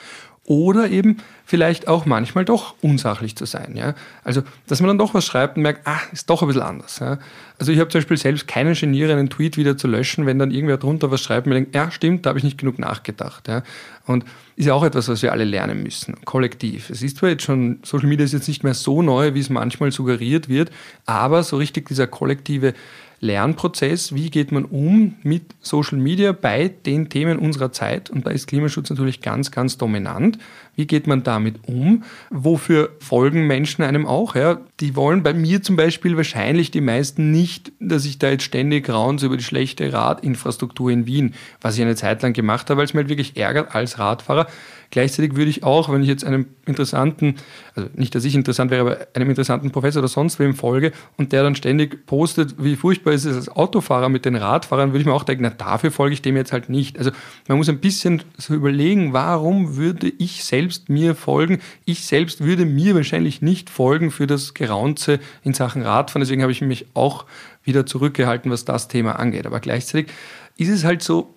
oder eben vielleicht auch manchmal doch unsachlich zu sein. Ja? Also, dass man dann doch was schreibt und merkt, ah, ist doch ein bisschen anders. Ja? Also, ich habe zum Beispiel selbst keinen Geniere, einen Tweet wieder zu löschen, wenn dann irgendwer drunter was schreibt und mir denkt, ja, stimmt, da habe ich nicht genug nachgedacht. Ja? Und ist ja auch etwas, was wir alle lernen müssen, kollektiv. Es ist zwar jetzt schon, Social Media ist jetzt nicht mehr so neu, wie es manchmal suggeriert wird, aber so richtig dieser kollektive Lernprozess, wie geht man um mit Social Media bei den Themen unserer Zeit. Und da ist Klimaschutz natürlich ganz, ganz dominant. Wie geht man damit um? Wofür folgen Menschen einem auch? Ja? Die wollen bei mir zum Beispiel wahrscheinlich die meisten nicht, dass ich da jetzt ständig raunze über die schlechte Radinfrastruktur in Wien, was ich eine Zeit lang gemacht habe, weil es mir halt wirklich ärgert als Radfahrer. Gleichzeitig würde ich auch, wenn ich jetzt einem interessanten, also nicht, dass ich interessant wäre, aber einem interessanten Professor oder sonst wem folge und der dann ständig postet, wie furchtbar ist es als Autofahrer mit den Radfahrern, würde ich mir auch denken, na, dafür folge ich dem jetzt halt nicht. Also man muss ein bisschen so überlegen, warum würde ich selbst mir folgen? Ich selbst würde mir wahrscheinlich nicht folgen für das Geraunze in Sachen Radfahren. Deswegen habe ich mich auch wieder zurückgehalten, was das Thema angeht. Aber gleichzeitig ist es halt so,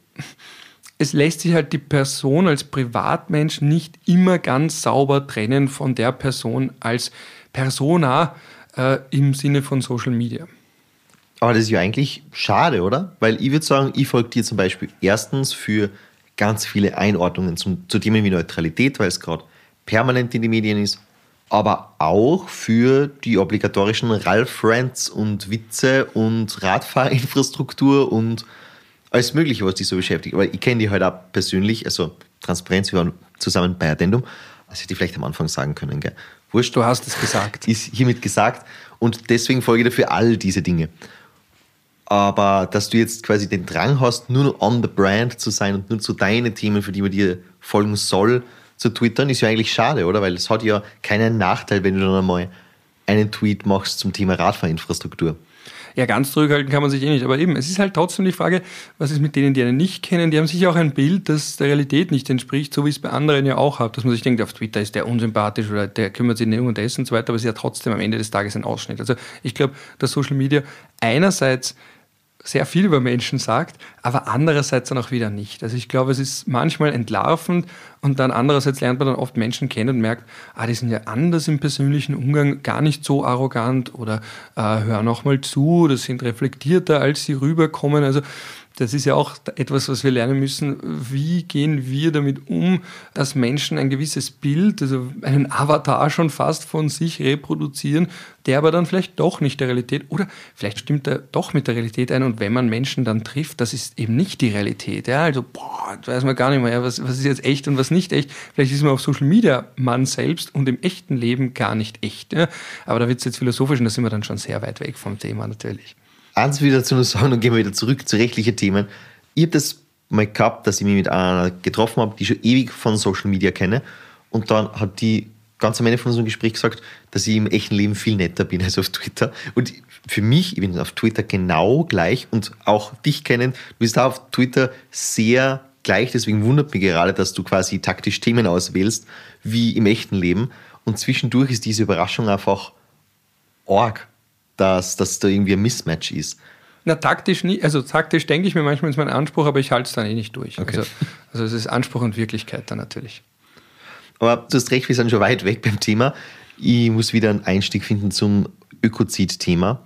es lässt sich halt die Person als Privatmensch nicht immer ganz sauber trennen von der Person als Persona äh, im Sinne von Social Media. Aber das ist ja eigentlich schade, oder? Weil ich würde sagen, ich folge dir zum Beispiel erstens für ganz viele Einordnungen zum, zu Themen wie Neutralität, weil es gerade permanent in den Medien ist, aber auch für die obligatorischen Ralph-Rants und Witze und Radfahrinfrastruktur und alles Mögliche, was dich so beschäftigt. Aber ich kenne die halt auch persönlich, also Transparenz, wir waren zusammen bei Addendum. Das hätte ich vielleicht am Anfang sagen können, gell? Wurscht. Du hast es gesagt. Ist hiermit gesagt. Und deswegen folge ich dafür all diese Dinge. Aber dass du jetzt quasi den Drang hast, nur on the brand zu sein und nur zu deinen Themen, für die man dir folgen soll, zu twittern, ist ja eigentlich schade, oder? Weil es hat ja keinen Nachteil, wenn du dann einmal einen Tweet machst zum Thema Radfahrinfrastruktur. Ja, ganz zurückhalten kann man sich eh nicht. Aber eben, es ist halt trotzdem die Frage, was ist mit denen, die einen nicht kennen? Die haben sicher auch ein Bild, das der Realität nicht entspricht, so wie es bei anderen ja auch hat. Dass man sich denkt, auf Twitter ist der unsympathisch oder der kümmert sich nicht um das und so weiter, aber es ist ja trotzdem am Ende des Tages ein Ausschnitt. Also ich glaube, dass Social Media einerseits sehr viel über Menschen sagt, aber andererseits dann auch wieder nicht. Also ich glaube, es ist manchmal entlarvend und dann andererseits lernt man dann oft Menschen kennen und merkt, ah, die sind ja anders im persönlichen Umgang, gar nicht so arrogant oder äh, hören auch mal zu, das sind reflektierter, als sie rüberkommen. Also das ist ja auch etwas, was wir lernen müssen. Wie gehen wir damit um, dass Menschen ein gewisses Bild, also einen Avatar schon fast von sich reproduzieren, der aber dann vielleicht doch nicht der Realität oder vielleicht stimmt er doch mit der Realität ein und wenn man Menschen dann trifft, das ist eben nicht die Realität. Ja, also, boah, weiß man gar nicht mehr, was, was ist jetzt echt und was nicht echt. Vielleicht ist man auf Social Media man selbst und im echten Leben gar nicht echt. Ja. Aber da wird es jetzt philosophisch und da sind wir dann schon sehr weit weg vom Thema natürlich eins wieder zu sagen und gehen wir wieder zurück zu rechtlichen Themen. Ich habe das mal gehabt, dass ich mich mit einer getroffen habe, die ich schon ewig von Social Media kenne. Und dann hat die ganz am Ende von unserem Gespräch gesagt, dass ich im echten Leben viel netter bin als auf Twitter. Und für mich, ich bin auf Twitter genau gleich und auch dich kennen, du bist da auf Twitter sehr gleich. Deswegen wundert mich gerade, dass du quasi taktisch Themen auswählst, wie im echten Leben. Und zwischendurch ist diese Überraschung einfach arg dass, dass da irgendwie ein Mismatch ist. Na, taktisch nie, also taktisch denke ich mir manchmal ist mein Anspruch, aber ich halte es dann eh nicht durch. Okay. Also, also es ist Anspruch und Wirklichkeit dann natürlich. Aber du hast recht, wir sind schon weit weg beim Thema. Ich muss wieder einen Einstieg finden zum Ökozid-Thema.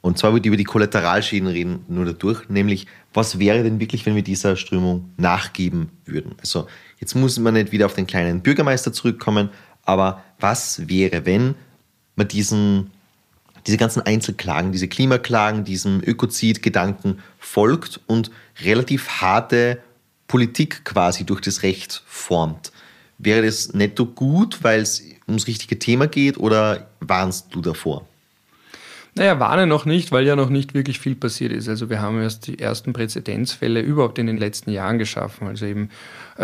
Und zwar würde ich über die Kollateralschäden reden, nur dadurch, nämlich was wäre denn wirklich, wenn wir dieser Strömung nachgeben würden? Also jetzt muss man nicht wieder auf den kleinen Bürgermeister zurückkommen, aber was wäre, wenn man diesen diese ganzen Einzelklagen, diese Klimaklagen, diesem Ökozid-Gedanken folgt und relativ harte Politik quasi durch das Recht formt. Wäre das netto gut, weil es ums richtige Thema geht oder warnst du davor? Naja, warne noch nicht, weil ja noch nicht wirklich viel passiert ist. Also wir haben erst die ersten Präzedenzfälle überhaupt in den letzten Jahren geschaffen. Also eben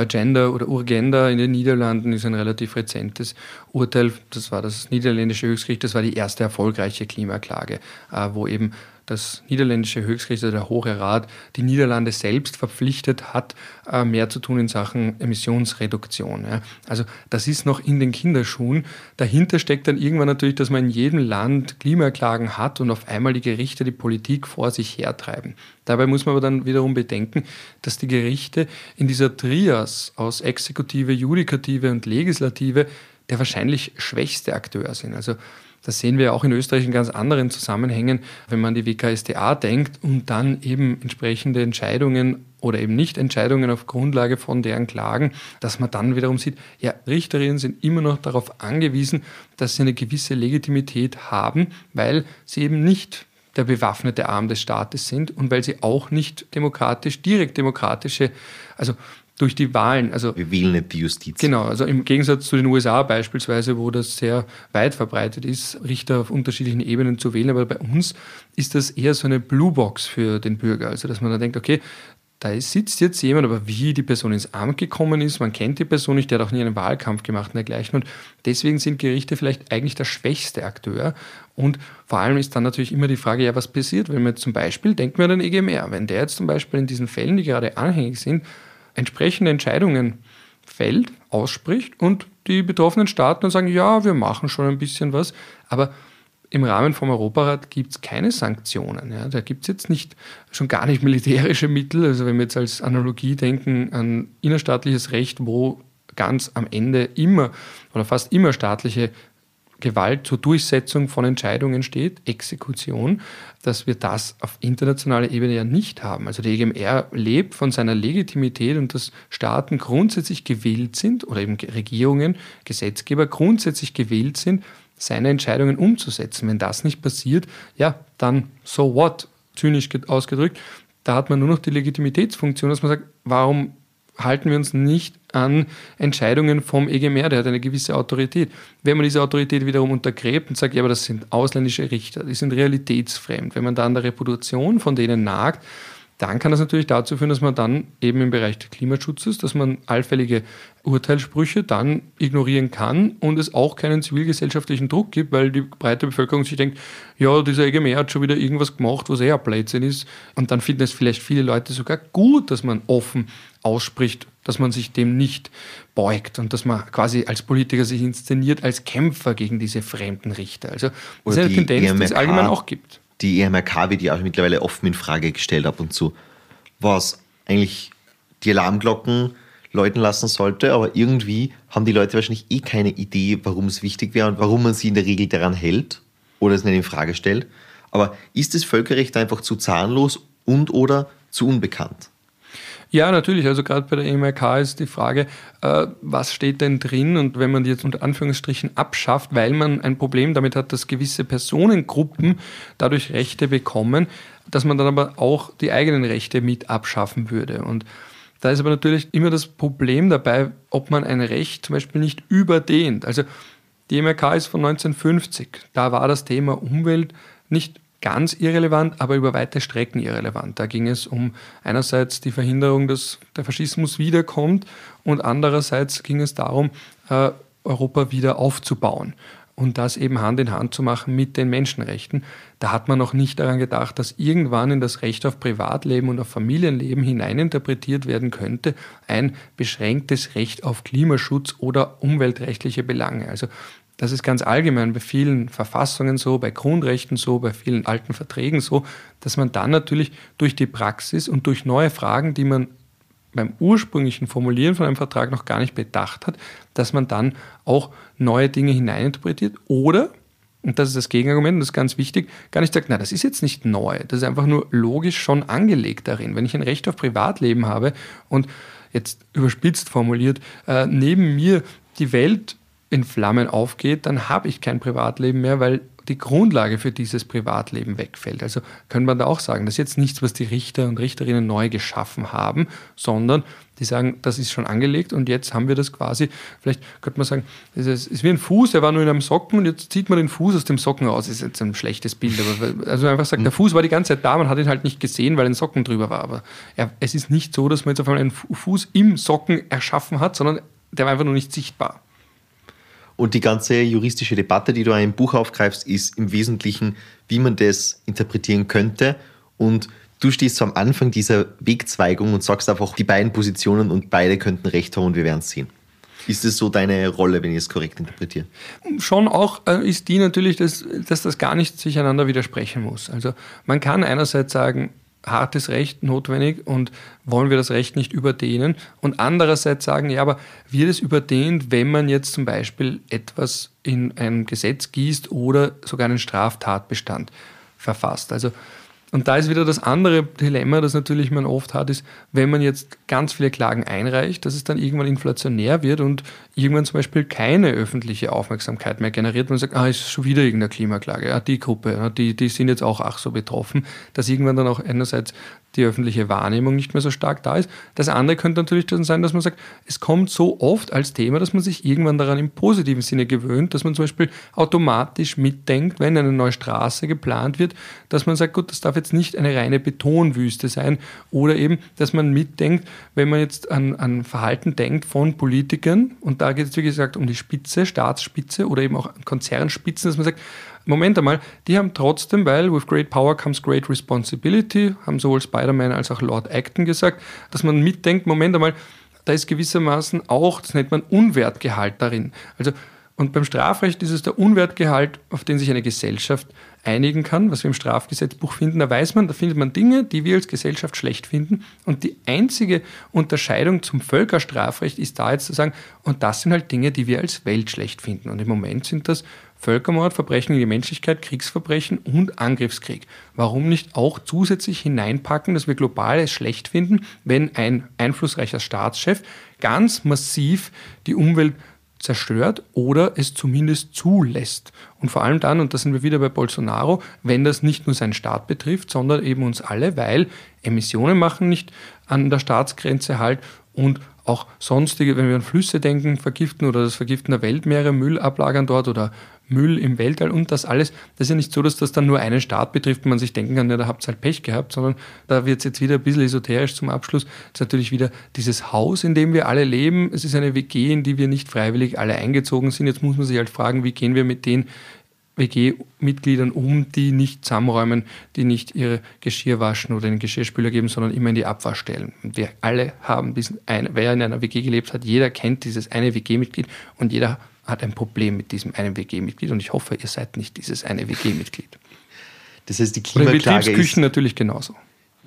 Gender oder Urgenda in den Niederlanden ist ein relativ rezentes Urteil. Das war das niederländische Höchstgericht, das war die erste erfolgreiche Klimaklage, äh, wo eben das niederländische Höchstgericht, also der Hohe Rat, die Niederlande selbst verpflichtet hat, äh, mehr zu tun in Sachen Emissionsreduktion. Also das ist noch in den Kinderschuhen. Dahinter steckt dann irgendwann natürlich, dass man in jedem Land Klimaklagen hat und auf einmal die Gerichte die Politik vor sich hertreiben. Dabei muss man aber dann wiederum bedenken, dass die Gerichte in dieser Trias aus Exekutive, Judikative und Legislative der wahrscheinlich schwächste Akteur sind. Also das sehen wir auch in Österreich in ganz anderen Zusammenhängen, wenn man die WKSDA denkt und dann eben entsprechende Entscheidungen oder eben nicht Entscheidungen auf Grundlage von deren Klagen, dass man dann wiederum sieht, ja, Richterinnen sind immer noch darauf angewiesen, dass sie eine gewisse Legitimität haben, weil sie eben nicht der bewaffnete Arm des Staates sind und weil sie auch nicht demokratisch, direkt demokratische, also durch die Wahlen. Also, Wir wählen nicht die Justiz. Genau, also im Gegensatz zu den USA beispielsweise, wo das sehr weit verbreitet ist, Richter auf unterschiedlichen Ebenen zu wählen. Aber bei uns ist das eher so eine Bluebox für den Bürger. Also dass man dann denkt, okay, da sitzt jetzt jemand, aber wie die Person ins Amt gekommen ist, man kennt die Person nicht, der hat auch nie einen Wahlkampf gemacht und dergleichen. Und deswegen sind Gerichte vielleicht eigentlich der schwächste Akteur. Und vor allem ist dann natürlich immer die Frage, ja, was passiert, wenn man zum Beispiel, denken wir an den EGMR, wenn der jetzt zum Beispiel in diesen Fällen, die gerade anhängig sind, entsprechende Entscheidungen fällt, ausspricht und die betroffenen Staaten dann sagen, ja, wir machen schon ein bisschen was, aber im Rahmen vom Europarat gibt es keine Sanktionen. Ja. Da gibt es jetzt nicht, schon gar nicht militärische Mittel. Also wenn wir jetzt als Analogie denken an innerstaatliches Recht, wo ganz am Ende immer oder fast immer staatliche Gewalt zur Durchsetzung von Entscheidungen steht, Exekution, dass wir das auf internationaler Ebene ja nicht haben. Also der EGMR lebt von seiner Legitimität und dass Staaten grundsätzlich gewillt sind oder eben Regierungen, Gesetzgeber grundsätzlich gewillt sind, seine Entscheidungen umzusetzen. Wenn das nicht passiert, ja, dann so what, zynisch ausgedrückt, da hat man nur noch die Legitimitätsfunktion, dass man sagt, warum halten wir uns nicht an Entscheidungen vom EGMR, der hat eine gewisse Autorität. Wenn man diese Autorität wiederum untergräbt und sagt, ja, aber das sind ausländische Richter, die sind realitätsfremd, wenn man da an der Reputation von denen nagt, dann kann das natürlich dazu führen, dass man dann eben im Bereich des Klimaschutzes, dass man allfällige Urteilssprüche dann ignorieren kann und es auch keinen zivilgesellschaftlichen Druck gibt, weil die breite Bevölkerung sich denkt, ja, dieser EGMR hat schon wieder irgendwas gemacht, was eher Blödsinn ist. Und dann finden es vielleicht viele Leute sogar gut, dass man offen ausspricht, dass man sich dem nicht beugt und dass man quasi als Politiker sich inszeniert als Kämpfer gegen diese fremden Richter. Also das ist eine Tendenz, EMRK, die es allgemein auch gibt. Die EMRK wird ja auch mittlerweile offen in Frage gestellt ab und zu, was eigentlich die Alarmglocken läuten lassen sollte, aber irgendwie haben die Leute wahrscheinlich eh keine Idee, warum es wichtig wäre und warum man sie in der Regel daran hält oder es nicht in Frage stellt. Aber ist das Völkerrecht einfach zu zahnlos und oder zu unbekannt? Ja, natürlich. Also gerade bei der EMRK ist die Frage, äh, was steht denn drin? Und wenn man die jetzt unter Anführungsstrichen abschafft, weil man ein Problem damit hat, dass gewisse Personengruppen dadurch Rechte bekommen, dass man dann aber auch die eigenen Rechte mit abschaffen würde. Und da ist aber natürlich immer das Problem dabei, ob man ein Recht zum Beispiel nicht überdehnt. Also die EMRK ist von 1950. Da war das Thema Umwelt nicht ganz irrelevant, aber über weite Strecken irrelevant. Da ging es um einerseits die Verhinderung, dass der Faschismus wiederkommt und andererseits ging es darum, äh, Europa wieder aufzubauen und das eben Hand in Hand zu machen mit den Menschenrechten. Da hat man noch nicht daran gedacht, dass irgendwann in das Recht auf Privatleben und auf Familienleben hineininterpretiert werden könnte, ein beschränktes Recht auf Klimaschutz oder umweltrechtliche Belange. Also das ist ganz allgemein bei vielen Verfassungen so, bei Grundrechten so, bei vielen alten Verträgen so, dass man dann natürlich durch die Praxis und durch neue Fragen, die man beim ursprünglichen Formulieren von einem Vertrag noch gar nicht bedacht hat, dass man dann auch neue Dinge hineininterpretiert oder, und das ist das Gegenargument, und das ist ganz wichtig, gar nicht sagt, na, das ist jetzt nicht neu, das ist einfach nur logisch schon angelegt darin. Wenn ich ein Recht auf Privatleben habe und jetzt überspitzt formuliert, äh, neben mir die Welt in Flammen aufgeht, dann habe ich kein Privatleben mehr, weil die Grundlage für dieses Privatleben wegfällt. Also könnte man da auch sagen, das ist jetzt nichts, was die Richter und Richterinnen neu geschaffen haben, sondern die sagen, das ist schon angelegt und jetzt haben wir das quasi, vielleicht könnte man sagen, es ist wie ein Fuß, der war nur in einem Socken und jetzt zieht man den Fuß aus dem Socken raus. Ist jetzt ein schlechtes Bild, aber also einfach sagt, der Fuß war die ganze Zeit da, man hat ihn halt nicht gesehen, weil ein Socken drüber war. Aber er, es ist nicht so, dass man jetzt auf einmal einen Fuß im Socken erschaffen hat, sondern der war einfach nur nicht sichtbar. Und die ganze juristische Debatte, die du in einem Buch aufgreifst, ist im Wesentlichen, wie man das interpretieren könnte. Und du stehst so am Anfang dieser Wegzweigung und sagst einfach die beiden Positionen und beide könnten recht haben und wir werden es sehen. Ist es so deine Rolle, wenn ich es korrekt interpretiere? Schon auch äh, ist die natürlich, dass, dass das gar nicht sich einander widersprechen muss. Also man kann einerseits sagen, hartes Recht notwendig und wollen wir das Recht nicht überdehnen? Und andererseits sagen, ja, aber wird es überdehnt, wenn man jetzt zum Beispiel etwas in ein Gesetz gießt oder sogar einen Straftatbestand verfasst? Also und da ist wieder das andere Dilemma, das natürlich man oft hat, ist, wenn man jetzt ganz viele Klagen einreicht, dass es dann irgendwann inflationär wird und irgendwann zum Beispiel keine öffentliche Aufmerksamkeit mehr generiert. Man sagt, ah, ist schon wieder irgendeine Klimaklage, ja, die Gruppe, die, die sind jetzt auch ach so betroffen, dass irgendwann dann auch einerseits die öffentliche Wahrnehmung nicht mehr so stark da ist. Das andere könnte natürlich dann sein, dass man sagt, es kommt so oft als Thema, dass man sich irgendwann daran im positiven Sinne gewöhnt, dass man zum Beispiel automatisch mitdenkt, wenn eine neue Straße geplant wird, dass man sagt, gut, das darf jetzt nicht eine reine Betonwüste sein oder eben, dass man mitdenkt, wenn man jetzt an, an Verhalten denkt von Politikern und da geht es wie gesagt um die Spitze, Staatsspitze oder eben auch Konzernspitzen, dass man sagt, Moment einmal, die haben trotzdem, weil with great power comes great responsibility, haben sowohl Spider-Man als auch Lord Acton gesagt, dass man mitdenkt, Moment einmal, da ist gewissermaßen auch, das nennt man Unwertgehalt darin. Also, und beim Strafrecht ist es der Unwertgehalt, auf den sich eine Gesellschaft einigen kann, was wir im Strafgesetzbuch finden. Da weiß man, da findet man Dinge, die wir als Gesellschaft schlecht finden. Und die einzige Unterscheidung zum Völkerstrafrecht ist da jetzt zu sagen, und das sind halt Dinge, die wir als Welt schlecht finden. Und im Moment sind das Völkermord, Verbrechen gegen die Menschlichkeit, Kriegsverbrechen und Angriffskrieg. Warum nicht auch zusätzlich hineinpacken, dass wir global es schlecht finden, wenn ein einflussreicher Staatschef ganz massiv die Umwelt zerstört oder es zumindest zulässt. Und vor allem dann, und da sind wir wieder bei Bolsonaro, wenn das nicht nur seinen Staat betrifft, sondern eben uns alle, weil Emissionen machen nicht an der Staatsgrenze halt und auch sonstige, wenn wir an Flüsse denken, vergiften oder das Vergiften der Weltmeere, Müll ablagern dort oder Müll im Weltall und das alles. Das ist ja nicht so, dass das dann nur einen Staat betrifft, man sich denken kann, ja, da habt ihr halt Pech gehabt, sondern da wird es jetzt wieder ein bisschen esoterisch zum Abschluss. Es ist natürlich wieder dieses Haus, in dem wir alle leben. Es ist eine WG, in die wir nicht freiwillig alle eingezogen sind. Jetzt muss man sich halt fragen, wie gehen wir mit den WG-Mitgliedern um, die nicht zusammenräumen, die nicht ihre Geschirr waschen oder den Geschirrspüler geben, sondern immer in die Abwasch stellen. Und wir alle haben diesen, ein, wer in einer WG gelebt hat, jeder kennt dieses eine WG-Mitglied und jeder hat ein Problem mit diesem einen WG-Mitglied und ich hoffe, ihr seid nicht dieses eine WG-Mitglied. Das heißt, die Klimaklage und Betriebsküchen natürlich genauso.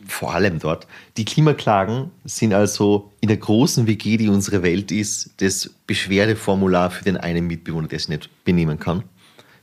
Vor allem dort. Die Klimaklagen sind also in der großen WG, die unsere Welt ist, das Beschwerdeformular für den einen Mitbewohner, der sich nicht benehmen kann.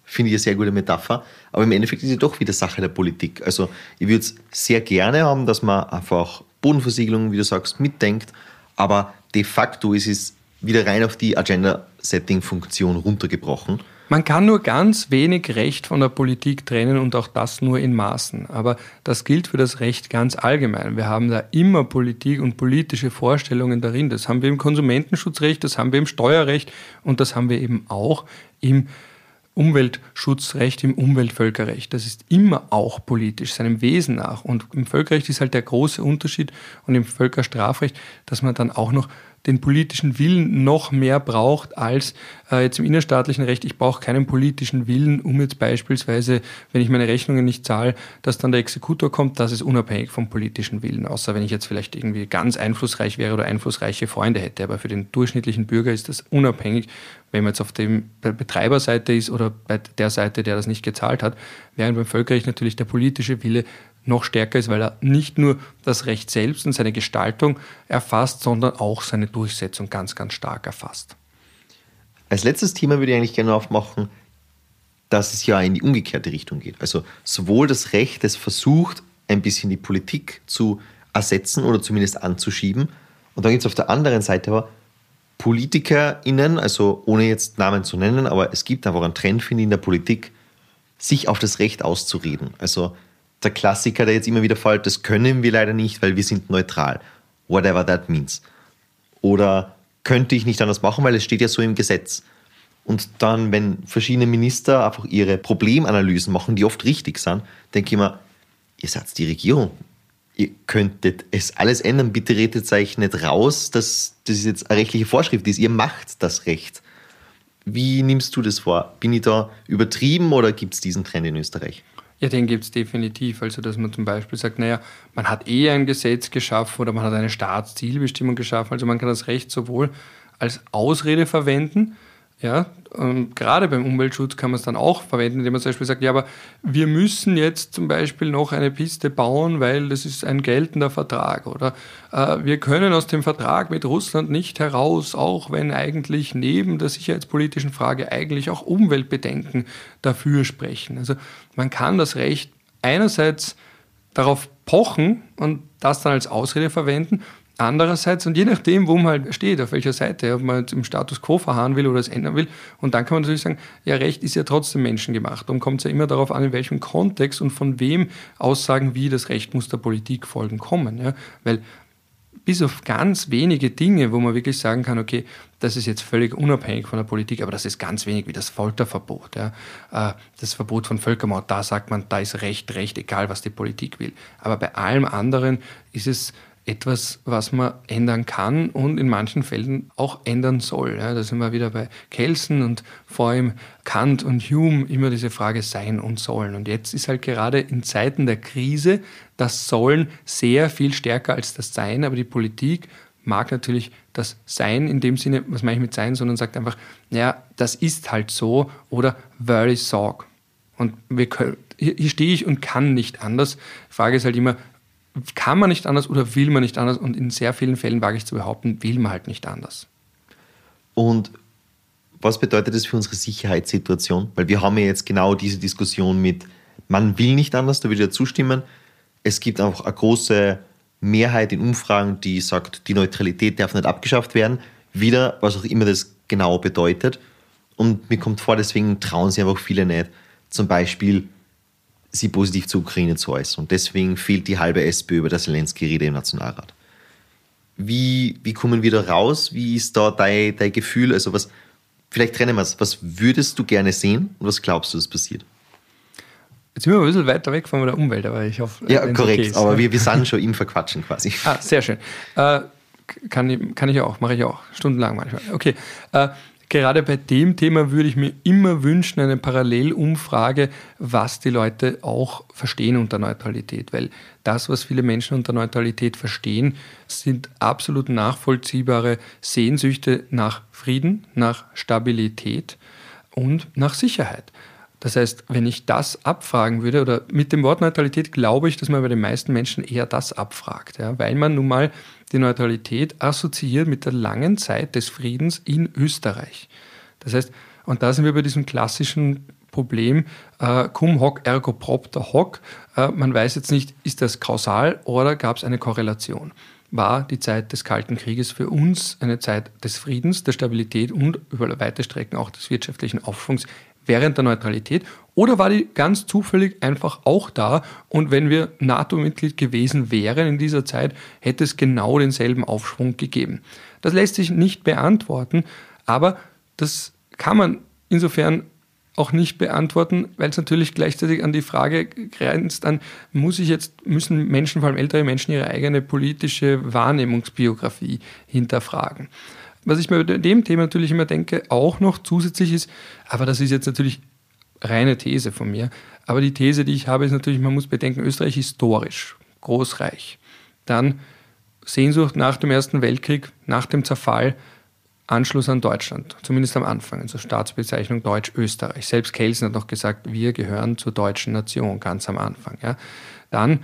Finde ich eine sehr gute Metapher. Aber im Endeffekt ist es doch wieder Sache der Politik. Also ich würde es sehr gerne haben, dass man einfach Bodenversiegelung, wie du sagst, mitdenkt. Aber de facto ist es wieder rein auf die Agenda-Setting-Funktion runtergebrochen. Man kann nur ganz wenig Recht von der Politik trennen und auch das nur in Maßen. Aber das gilt für das Recht ganz allgemein. Wir haben da immer Politik und politische Vorstellungen darin. Das haben wir im Konsumentenschutzrecht, das haben wir im Steuerrecht und das haben wir eben auch im Umweltschutzrecht, im Umweltvölkerrecht. Das ist immer auch politisch, seinem Wesen nach. Und im Völkerrecht ist halt der große Unterschied und im Völkerstrafrecht, dass man dann auch noch den politischen Willen noch mehr braucht als äh, jetzt im innerstaatlichen Recht. Ich brauche keinen politischen Willen, um jetzt beispielsweise, wenn ich meine Rechnungen nicht zahle, dass dann der Exekutor kommt. Das ist unabhängig vom politischen Willen, außer wenn ich jetzt vielleicht irgendwie ganz einflussreich wäre oder einflussreiche Freunde hätte. Aber für den durchschnittlichen Bürger ist das unabhängig, wenn man jetzt auf der Betreiberseite ist oder bei der Seite, der das nicht gezahlt hat. Während beim Völkerrecht natürlich der politische Wille noch stärker ist, weil er nicht nur das Recht selbst und seine Gestaltung erfasst, sondern auch seine Durchsetzung ganz, ganz stark erfasst. Als letztes Thema würde ich eigentlich gerne aufmachen, dass es ja in die umgekehrte Richtung geht. Also sowohl das Recht, das versucht, ein bisschen die Politik zu ersetzen oder zumindest anzuschieben. Und dann gibt es auf der anderen Seite aber PolitikerInnen, also ohne jetzt Namen zu nennen, aber es gibt einfach einen Trend, finde ich, in der Politik, sich auf das Recht auszureden. Also der Klassiker, der jetzt immer wieder fällt, das können wir leider nicht, weil wir sind neutral. Whatever that means. Oder könnte ich nicht anders machen, weil es steht ja so im Gesetz. Und dann, wenn verschiedene Minister einfach ihre Problemanalysen machen, die oft richtig sind, denke ich mir, ihr seid die Regierung. Ihr könntet es alles ändern. Bitte redet euch nicht raus, dass das jetzt eine rechtliche Vorschrift ist. Ihr macht das Recht. Wie nimmst du das vor? Bin ich da übertrieben oder gibt es diesen Trend in Österreich? Ja, den gibt es definitiv. Also, dass man zum Beispiel sagt, naja, man hat eh ein Gesetz geschaffen oder man hat eine Staatszielbestimmung geschaffen. Also man kann das Recht sowohl als Ausrede verwenden, ja, und gerade beim Umweltschutz kann man es dann auch verwenden, indem man zum Beispiel sagt, ja, aber wir müssen jetzt zum Beispiel noch eine Piste bauen, weil das ist ein geltender Vertrag. Oder äh, wir können aus dem Vertrag mit Russland nicht heraus, auch wenn eigentlich neben der sicherheitspolitischen Frage eigentlich auch Umweltbedenken dafür sprechen. Also man kann das Recht einerseits darauf pochen und das dann als Ausrede verwenden Andererseits, und je nachdem, wo man halt steht, auf welcher Seite, ob man im Status quo verharren will oder es ändern will, und dann kann man natürlich sagen, ja, Recht ist ja trotzdem menschengemacht. Und kommt es ja immer darauf an, in welchem Kontext und von wem Aussagen wie das Recht muss der Politik folgen kommen. Ja? Weil bis auf ganz wenige Dinge, wo man wirklich sagen kann, okay, das ist jetzt völlig unabhängig von der Politik, aber das ist ganz wenig wie das Folterverbot. Ja. Äh, das Verbot von Völkermord, da sagt man, da ist Recht, Recht, egal was die Politik will. Aber bei allem anderen ist es etwas, was man ändern kann und in manchen Fällen auch ändern soll. Ja, da sind wir wieder bei Kelsen und vor allem Kant und Hume immer diese Frage Sein und Sollen. Und jetzt ist halt gerade in Zeiten der Krise das Sollen sehr viel stärker als das Sein, aber die Politik mag natürlich das Sein in dem Sinne, was meine ich mit Sein, sondern sagt einfach, naja, das ist halt so oder very sorg. Und wir können, hier, hier stehe ich und kann nicht anders. Die Frage ist halt immer, kann man nicht anders oder will man nicht anders? Und in sehr vielen Fällen wage ich zu behaupten, will man halt nicht anders. Und was bedeutet das für unsere Sicherheitssituation? Weil wir haben ja jetzt genau diese Diskussion mit, man will nicht anders, da würde ich ja zustimmen. Es gibt einfach eine große Mehrheit in Umfragen, die sagt, die Neutralität darf nicht abgeschafft werden. Wieder, was auch immer das genau bedeutet. Und mir kommt vor, deswegen trauen sich einfach viele nicht. Zum Beispiel sie positiv zur Ukraine zu äußern. Und deswegen fehlt die halbe SPÖ über das Zelensky-Rede im Nationalrat. wie, wie kommen wir da raus? Wie ist da dein, dein Gefühl? Also was, vielleicht trennen wir es. Was würdest du gerne sehen und was glaubst du, was passiert? Jetzt sind wir ein bisschen weiter weg von der Umwelt, aber ich hoffe. Ja, korrekt, okay aber wir, wir sind schon im Verquatschen quasi. Ah, sehr schön. Äh, kann, ich, kann ich auch, mache ich auch, stundenlang manchmal. Okay. Äh, gerade bei dem Thema würde ich mir immer wünschen, eine Parallelumfrage, was die Leute auch verstehen unter Neutralität. Weil das, was viele Menschen unter Neutralität verstehen, sind absolut nachvollziehbare Sehnsüchte nach Frieden, nach Stabilität und nach Sicherheit. Das heißt, wenn ich das abfragen würde, oder mit dem Wort Neutralität glaube ich, dass man bei den meisten Menschen eher das abfragt, ja, weil man nun mal die Neutralität assoziiert mit der langen Zeit des Friedens in Österreich. Das heißt, und da sind wir bei diesem klassischen Problem, äh, cum hoc ergo propter hoc. Äh, man weiß jetzt nicht, ist das kausal oder gab es eine Korrelation. War die Zeit des Kalten Krieges für uns eine Zeit des Friedens, der Stabilität und über weite Strecken auch des wirtschaftlichen Aufschwungs während der Neutralität oder war die ganz zufällig einfach auch da und wenn wir NATO-Mitglied gewesen wären in dieser Zeit, hätte es genau denselben Aufschwung gegeben? Das lässt sich nicht beantworten, aber das kann man insofern auch nicht beantworten, weil es natürlich gleichzeitig an die Frage grenzt an, muss ich jetzt, müssen Menschen, vor allem ältere Menschen, ihre eigene politische Wahrnehmungsbiografie hinterfragen. Was ich mir bei dem Thema natürlich immer denke, auch noch zusätzlich ist, aber das ist jetzt natürlich reine These von mir, aber die These, die ich habe, ist natürlich, man muss bedenken, Österreich historisch, großreich. Dann Sehnsucht nach dem Ersten Weltkrieg, nach dem Zerfall, Anschluss an Deutschland, zumindest am Anfang, also Staatsbezeichnung Deutsch-Österreich. Selbst Kelsen hat noch gesagt, wir gehören zur deutschen Nation, ganz am Anfang. Ja. Dann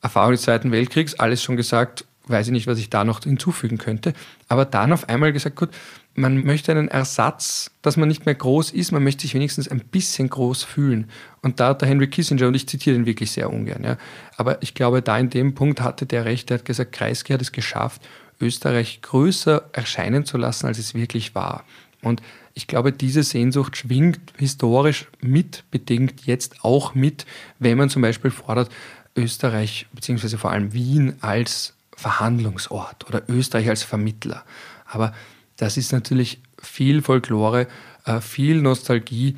Erfahrung des Zweiten Weltkriegs, alles schon gesagt, weiß ich nicht, was ich da noch hinzufügen könnte. Aber dann auf einmal gesagt, gut, man möchte einen Ersatz, dass man nicht mehr groß ist, man möchte sich wenigstens ein bisschen groß fühlen. Und da hat der Henry Kissinger, und ich zitiere ihn wirklich sehr ungern, ja, aber ich glaube, da in dem Punkt hatte der Recht, der hat gesagt, Kreisky hat es geschafft, Österreich größer erscheinen zu lassen, als es wirklich war. Und ich glaube, diese Sehnsucht schwingt historisch mitbedingt jetzt auch mit, wenn man zum Beispiel fordert, Österreich beziehungsweise vor allem Wien als Verhandlungsort oder Österreich als Vermittler. Aber das ist natürlich viel Folklore, äh, viel Nostalgie.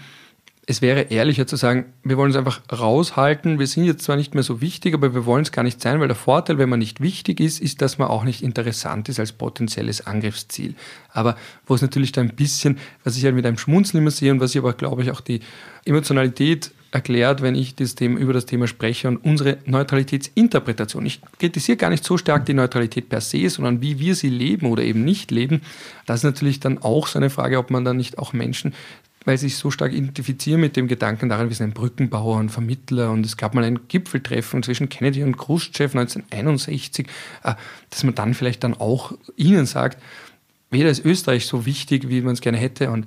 Es wäre ehrlicher zu sagen, wir wollen es einfach raushalten. Wir sind jetzt zwar nicht mehr so wichtig, aber wir wollen es gar nicht sein, weil der Vorteil, wenn man nicht wichtig ist, ist, dass man auch nicht interessant ist als potenzielles Angriffsziel. Aber wo es natürlich da ein bisschen, was ich halt mit einem Schmunzeln immer sehe und was ich aber, glaube ich, auch die Emotionalität erklärt, wenn ich das Thema, über das Thema spreche und unsere Neutralitätsinterpretation. Ich kritisiere gar nicht so stark die Neutralität per se, sondern wie wir sie leben oder eben nicht leben. Das ist natürlich dann auch so eine Frage, ob man dann nicht auch Menschen, weil sie sich so stark identifizieren mit dem Gedanken daran, wir sind ein Brückenbauer und Vermittler und es gab mal ein Gipfeltreffen zwischen Kennedy und Khrushchev 1961, äh, dass man dann vielleicht dann auch ihnen sagt, weder ist Österreich so wichtig, wie man es gerne hätte und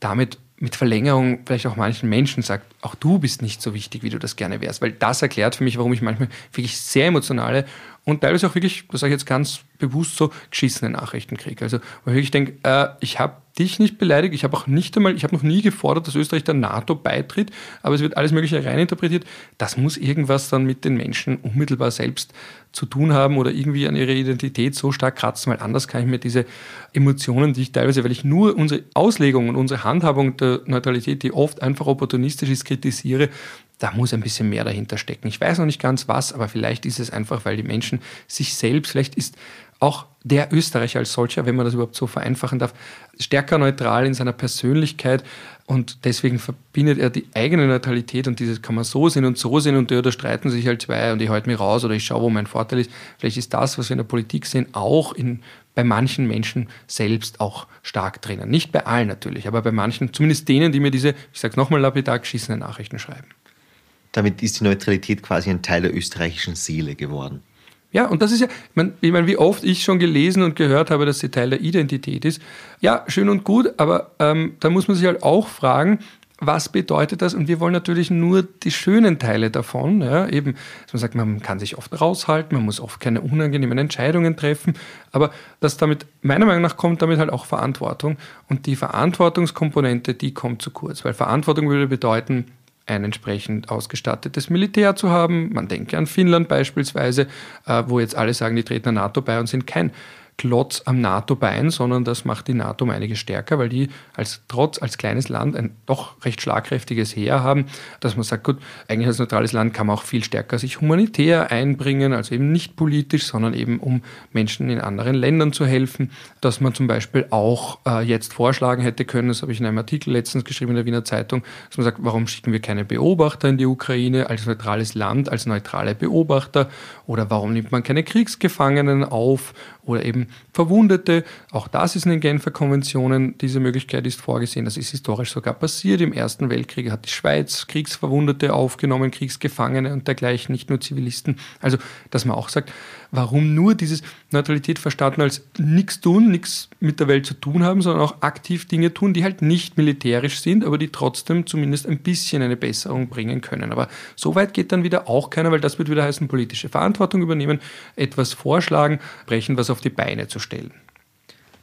damit mit Verlängerung vielleicht auch manchen Menschen sagt, auch du bist nicht so wichtig, wie du das gerne wärst. Weil das erklärt für mich, warum ich manchmal wirklich sehr emotionale und teilweise auch wirklich, das sage ich jetzt ganz bewusst so, geschissene Nachrichten kriege. Also, wo ich denke, äh, ich habe dich nicht beleidigt, ich habe auch nicht einmal, ich habe noch nie gefordert, dass Österreich der NATO beitritt, aber es wird alles Mögliche reininterpretiert. Das muss irgendwas dann mit den Menschen unmittelbar selbst zu tun haben oder irgendwie an ihrer Identität so stark kratzen, weil anders kann ich mir diese Emotionen, die ich teilweise, weil ich nur unsere Auslegung und unsere Handhabung der Neutralität, die oft einfach opportunistisch ist, kritisiere, da muss ein bisschen mehr dahinter stecken. Ich weiß noch nicht ganz was, aber vielleicht ist es einfach, weil die Menschen sich selbst, vielleicht ist auch der Österreicher als solcher, wenn man das überhaupt so vereinfachen darf, stärker neutral in seiner Persönlichkeit und deswegen verbindet er die eigene Neutralität und dieses kann man so sehen und so sehen und da streiten sich halt zwei und ich halte mich raus oder ich schaue, wo mein Vorteil ist. Vielleicht ist das, was wir in der Politik sehen, auch in, bei manchen Menschen selbst auch stark drinnen. Nicht bei allen natürlich, aber bei manchen, zumindest denen, die mir diese, ich sage es nochmal lapidar, geschissene Nachrichten schreiben. Damit ist die Neutralität quasi ein Teil der österreichischen Seele geworden. Ja, und das ist ja, ich meine, ich mein, wie oft ich schon gelesen und gehört habe, dass sie Teil der Identität ist. Ja, schön und gut, aber ähm, da muss man sich halt auch fragen, was bedeutet das? Und wir wollen natürlich nur die schönen Teile davon. Ja, eben, dass man sagt, man kann sich oft raushalten, man muss oft keine unangenehmen Entscheidungen treffen. Aber das damit, meiner Meinung nach, kommt damit halt auch Verantwortung. Und die Verantwortungskomponente, die kommt zu kurz. Weil Verantwortung würde bedeuten, ein entsprechend ausgestattetes Militär zu haben. Man denke an Finnland beispielsweise, äh, wo jetzt alle sagen, die treten der NATO bei und sind kein Klotz am NATO-Bein, sondern das macht die NATO um einiges stärker, weil die als trotz als kleines Land ein doch recht schlagkräftiges Heer haben, dass man sagt, gut, eigentlich als neutrales Land kann man auch viel stärker sich humanitär einbringen, also eben nicht politisch, sondern eben um Menschen in anderen Ländern zu helfen, dass man zum Beispiel auch äh, jetzt vorschlagen hätte können, das habe ich in einem Artikel letztens geschrieben in der Wiener Zeitung, dass man sagt, warum schicken wir keine Beobachter in die Ukraine als neutrales Land, als neutrale Beobachter? Oder warum nimmt man keine Kriegsgefangenen auf? Oder eben Verwundete. Auch das ist in den Genfer Konventionen. Diese Möglichkeit ist vorgesehen. Das ist historisch sogar passiert. Im Ersten Weltkrieg hat die Schweiz Kriegsverwundete aufgenommen, Kriegsgefangene und dergleichen, nicht nur Zivilisten. Also, dass man auch sagt, warum nur dieses Neutralität verstanden als nichts tun, nichts mit der Welt zu tun haben, sondern auch aktiv Dinge tun, die halt nicht militärisch sind, aber die trotzdem zumindest ein bisschen eine Besserung bringen können. Aber so weit geht dann wieder auch keiner, weil das wird wieder heißen, politische Verantwortung übernehmen, etwas vorschlagen, brechen, was auf die Beine zu stellen.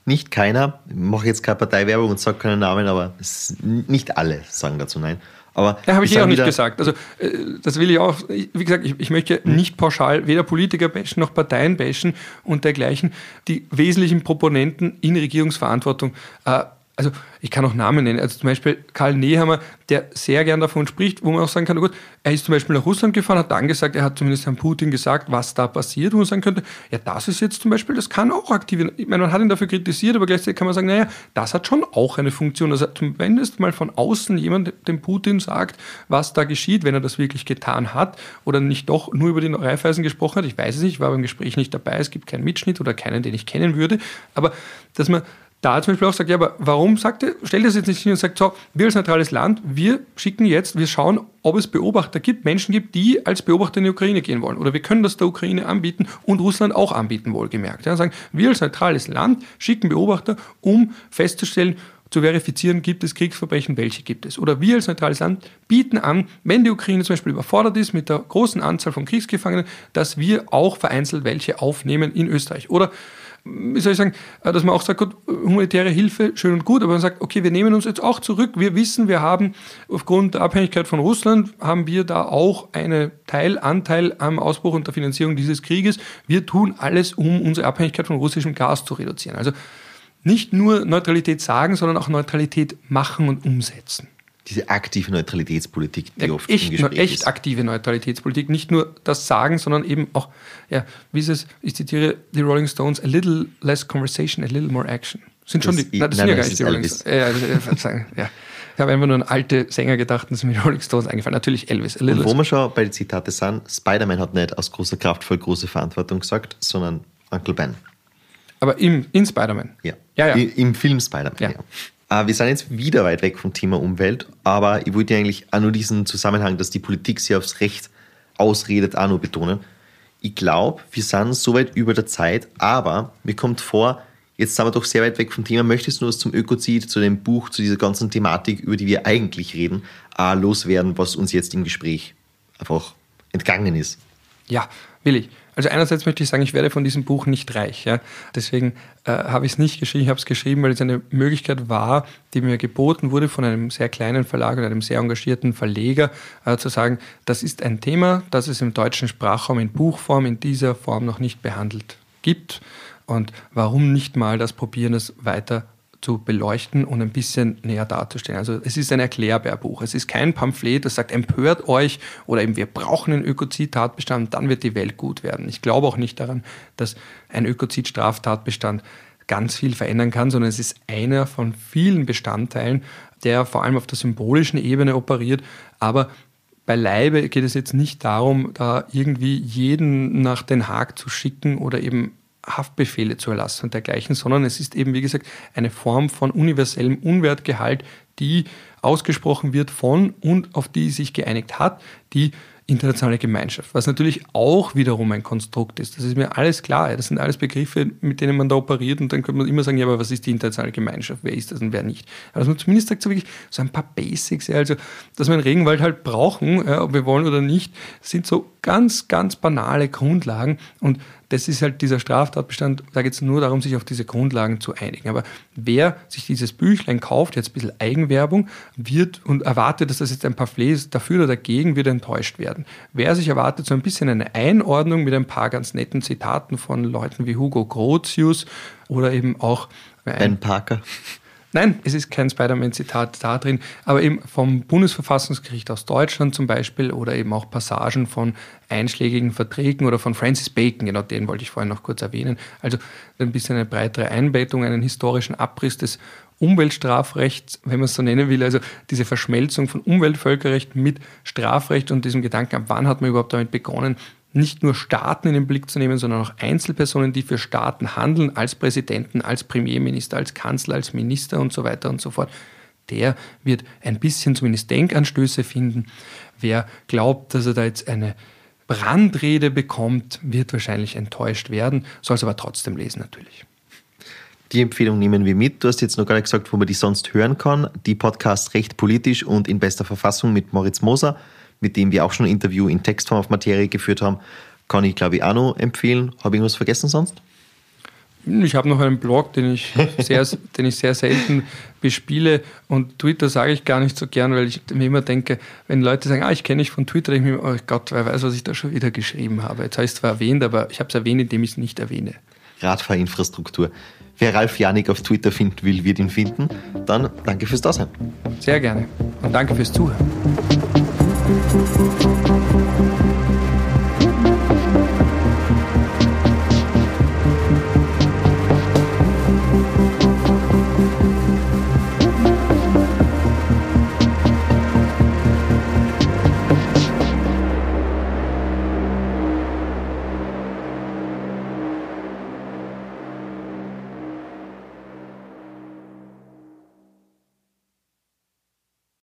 Nicht keiner, ich mache jetzt keine Parteiwerbung und sage keinen Namen, aber nicht alle sagen dazu nein. Aber ja, habe ich, eh auch nicht gesagt. Also äh, das will ich auch, wie gesagt, ich, ich möchte nicht pauschal weder Politiker bashen noch Parteien bashen und dergleichen. Die wesentlichen Proponenten in Regierungsverantwortung äh, also ich kann auch Namen nennen, also zum Beispiel Karl Nehammer, der sehr gern davon spricht, wo man auch sagen kann, gut, er ist zum Beispiel nach Russland gefahren, hat dann gesagt, er hat zumindest Herrn Putin gesagt, was da passiert, wo man sagen könnte, ja, das ist jetzt zum Beispiel, das kann auch aktivieren. Ich meine, man hat ihn dafür kritisiert, aber gleichzeitig kann man sagen, naja, das hat schon auch eine Funktion. Also zumindest mal von außen jemand dem Putin sagt, was da geschieht, wenn er das wirklich getan hat oder nicht doch nur über die Reifeisen gesprochen hat. Ich weiß es nicht, ich war beim Gespräch nicht dabei, es gibt keinen Mitschnitt oder keinen, den ich kennen würde, aber dass man da zum Beispiel auch sagt, ja, aber warum sagt er, stellt das jetzt nicht hin und sagt, so, wir als neutrales Land, wir schicken jetzt, wir schauen, ob es Beobachter gibt, Menschen gibt, die als Beobachter in die Ukraine gehen wollen. Oder wir können das der Ukraine anbieten und Russland auch anbieten, wohlgemerkt. Ja, sagen, wir als neutrales Land schicken Beobachter, um festzustellen, zu verifizieren, gibt es Kriegsverbrechen, welche gibt es. Oder wir als neutrales Land bieten an, wenn die Ukraine zum Beispiel überfordert ist mit der großen Anzahl von Kriegsgefangenen, dass wir auch vereinzelt welche aufnehmen in Österreich. Oder wie soll ich sagen, äh, dass man auch sagt, gut, humanitäre Hilfe, schön und gut, aber man sagt, okay, wir nehmen uns jetzt auch zurück. Wir wissen, wir haben aufgrund der Abhängigkeit von Russland, haben wir da auch einen Teilanteil am Ausbruch und der Finanzierung dieses Krieges. Wir tun alles, um unsere Abhängigkeit von russischem Gas zu reduzieren. Also nicht nur Neutralität sagen, sondern auch Neutralität machen und umsetzen diese aktive Neutralitätspolitik, die ja, oft echt, im Gespräch echt ist. aktive Neutralitätspolitik, nicht nur das Sagen, sondern eben auch, ja, wie ist es, ich zitiere die Rolling Stones, a little less conversation, a little more action. Sind schon das, die, na, das nein, sind ja gar nicht die Rolling Stones. Ja, ja, ja. Ich habe einfach nur an alte Sänger gedacht und sind mir die Rolling Stones eingefallen. Natürlich Elvis. A und wo wir schon bei den Zitate sind, Spider-Man hat nicht aus großer Kraft voll große Verantwortung gesagt, sondern Uncle Ben. Aber im, in Spider-Man? Ja. ja, ja. Im Film Spider-Man, ja. ja. Äh, wir sind jetzt wieder weit weg vom Thema Umwelt, aber ich wollte eigentlich auch nur diesen Zusammenhang, dass die Politik sich aufs Recht ausredet, auch nur betonen. Ich glaube, wir sind so weit über der Zeit, aber mir kommt vor, jetzt sind wir doch sehr weit weg vom Thema. Möchtest du was zum Ökozid, zu dem Buch, zu dieser ganzen Thematik, über die wir eigentlich reden, auch loswerden, was uns jetzt im Gespräch einfach entgangen ist? Ja, will ich. Also einerseits möchte ich sagen, ich werde von diesem Buch nicht reich. Ja? Deswegen äh, habe ich es nicht geschrieben. Ich habe es geschrieben, weil es eine Möglichkeit war, die mir geboten wurde von einem sehr kleinen Verlag und einem sehr engagierten Verleger, äh, zu sagen, das ist ein Thema, das es im deutschen Sprachraum in Buchform in dieser Form noch nicht behandelt gibt. Und warum nicht mal das probieren, das weiter zu beleuchten und ein bisschen näher darzustellen. Also es ist ein Erklärbärbuch. Es ist kein Pamphlet, das sagt, empört euch oder eben wir brauchen einen Ökozid-Tatbestand, dann wird die Welt gut werden. Ich glaube auch nicht daran, dass ein Ökozid-Straftatbestand ganz viel verändern kann, sondern es ist einer von vielen Bestandteilen, der vor allem auf der symbolischen Ebene operiert, aber beileibe geht es jetzt nicht darum, da irgendwie jeden nach Den Haag zu schicken oder eben Haftbefehle zu erlassen und dergleichen, sondern es ist eben, wie gesagt, eine Form von universellem Unwertgehalt, die ausgesprochen wird von und auf die sich geeinigt hat, die internationale Gemeinschaft, was natürlich auch wiederum ein Konstrukt ist. Das ist mir alles klar. Das sind alles Begriffe, mit denen man da operiert und dann könnte man immer sagen, ja, aber was ist die internationale Gemeinschaft? Wer ist das und wer nicht? Aber man zumindest sagt, so wirklich so ein paar Basics, also dass wir einen Regenwald halt brauchen, ja, ob wir wollen oder nicht, sind so ganz, ganz banale Grundlagen und das ist halt dieser Straftatbestand, da geht es nur darum, sich auf diese Grundlagen zu einigen. Aber wer sich dieses Büchlein kauft, jetzt ein bisschen Eigenwerbung, wird und erwartet, dass das jetzt ein Pamphlet ist, dafür oder dagegen, wird enttäuscht werden. Wer sich erwartet, so ein bisschen eine Einordnung mit ein paar ganz netten Zitaten von Leuten wie Hugo Grotius oder eben auch Ben Parker. Nein, es ist kein Spider-Man-Zitat da drin, aber eben vom Bundesverfassungsgericht aus Deutschland zum Beispiel oder eben auch Passagen von einschlägigen Verträgen oder von Francis Bacon, genau den wollte ich vorhin noch kurz erwähnen. Also ein bisschen eine breitere Einbettung, einen historischen Abriss des Umweltstrafrechts, wenn man es so nennen will, also diese Verschmelzung von Umweltvölkerrecht mit Strafrecht und diesem Gedanken, ab wann hat man überhaupt damit begonnen, nicht nur Staaten in den Blick zu nehmen, sondern auch Einzelpersonen, die für Staaten handeln, als Präsidenten, als Premierminister, als Kanzler, als Minister und so weiter und so fort. Der wird ein bisschen zumindest Denkanstöße finden. Wer glaubt, dass er da jetzt eine Brandrede bekommt, wird wahrscheinlich enttäuscht werden, soll es aber trotzdem lesen natürlich. Die Empfehlung nehmen wir mit. Du hast jetzt noch gar nicht gesagt, wo man die sonst hören kann. Die Podcast Recht politisch und in bester Verfassung mit Moritz Moser mit dem wir auch schon ein Interview in Textform auf Materie geführt haben, kann ich, glaube ich, auch noch empfehlen. Habe ich irgendwas vergessen sonst? Ich habe noch einen Blog, den ich sehr, den ich sehr selten bespiele und Twitter sage ich gar nicht so gern, weil ich mir immer denke, wenn Leute sagen, ah, ich kenne dich von Twitter, ich mir, oh Gott, wer weiß, was ich da schon wieder geschrieben habe. Jetzt habe ich es zwar erwähnt, aber ich habe es erwähnt, indem ich es nicht erwähne. Radfahrinfrastruktur. Wer Ralf Janik auf Twitter finden will, wird ihn finden. Dann danke fürs Dasein. Sehr gerne und danke fürs Zuhören. Thank you.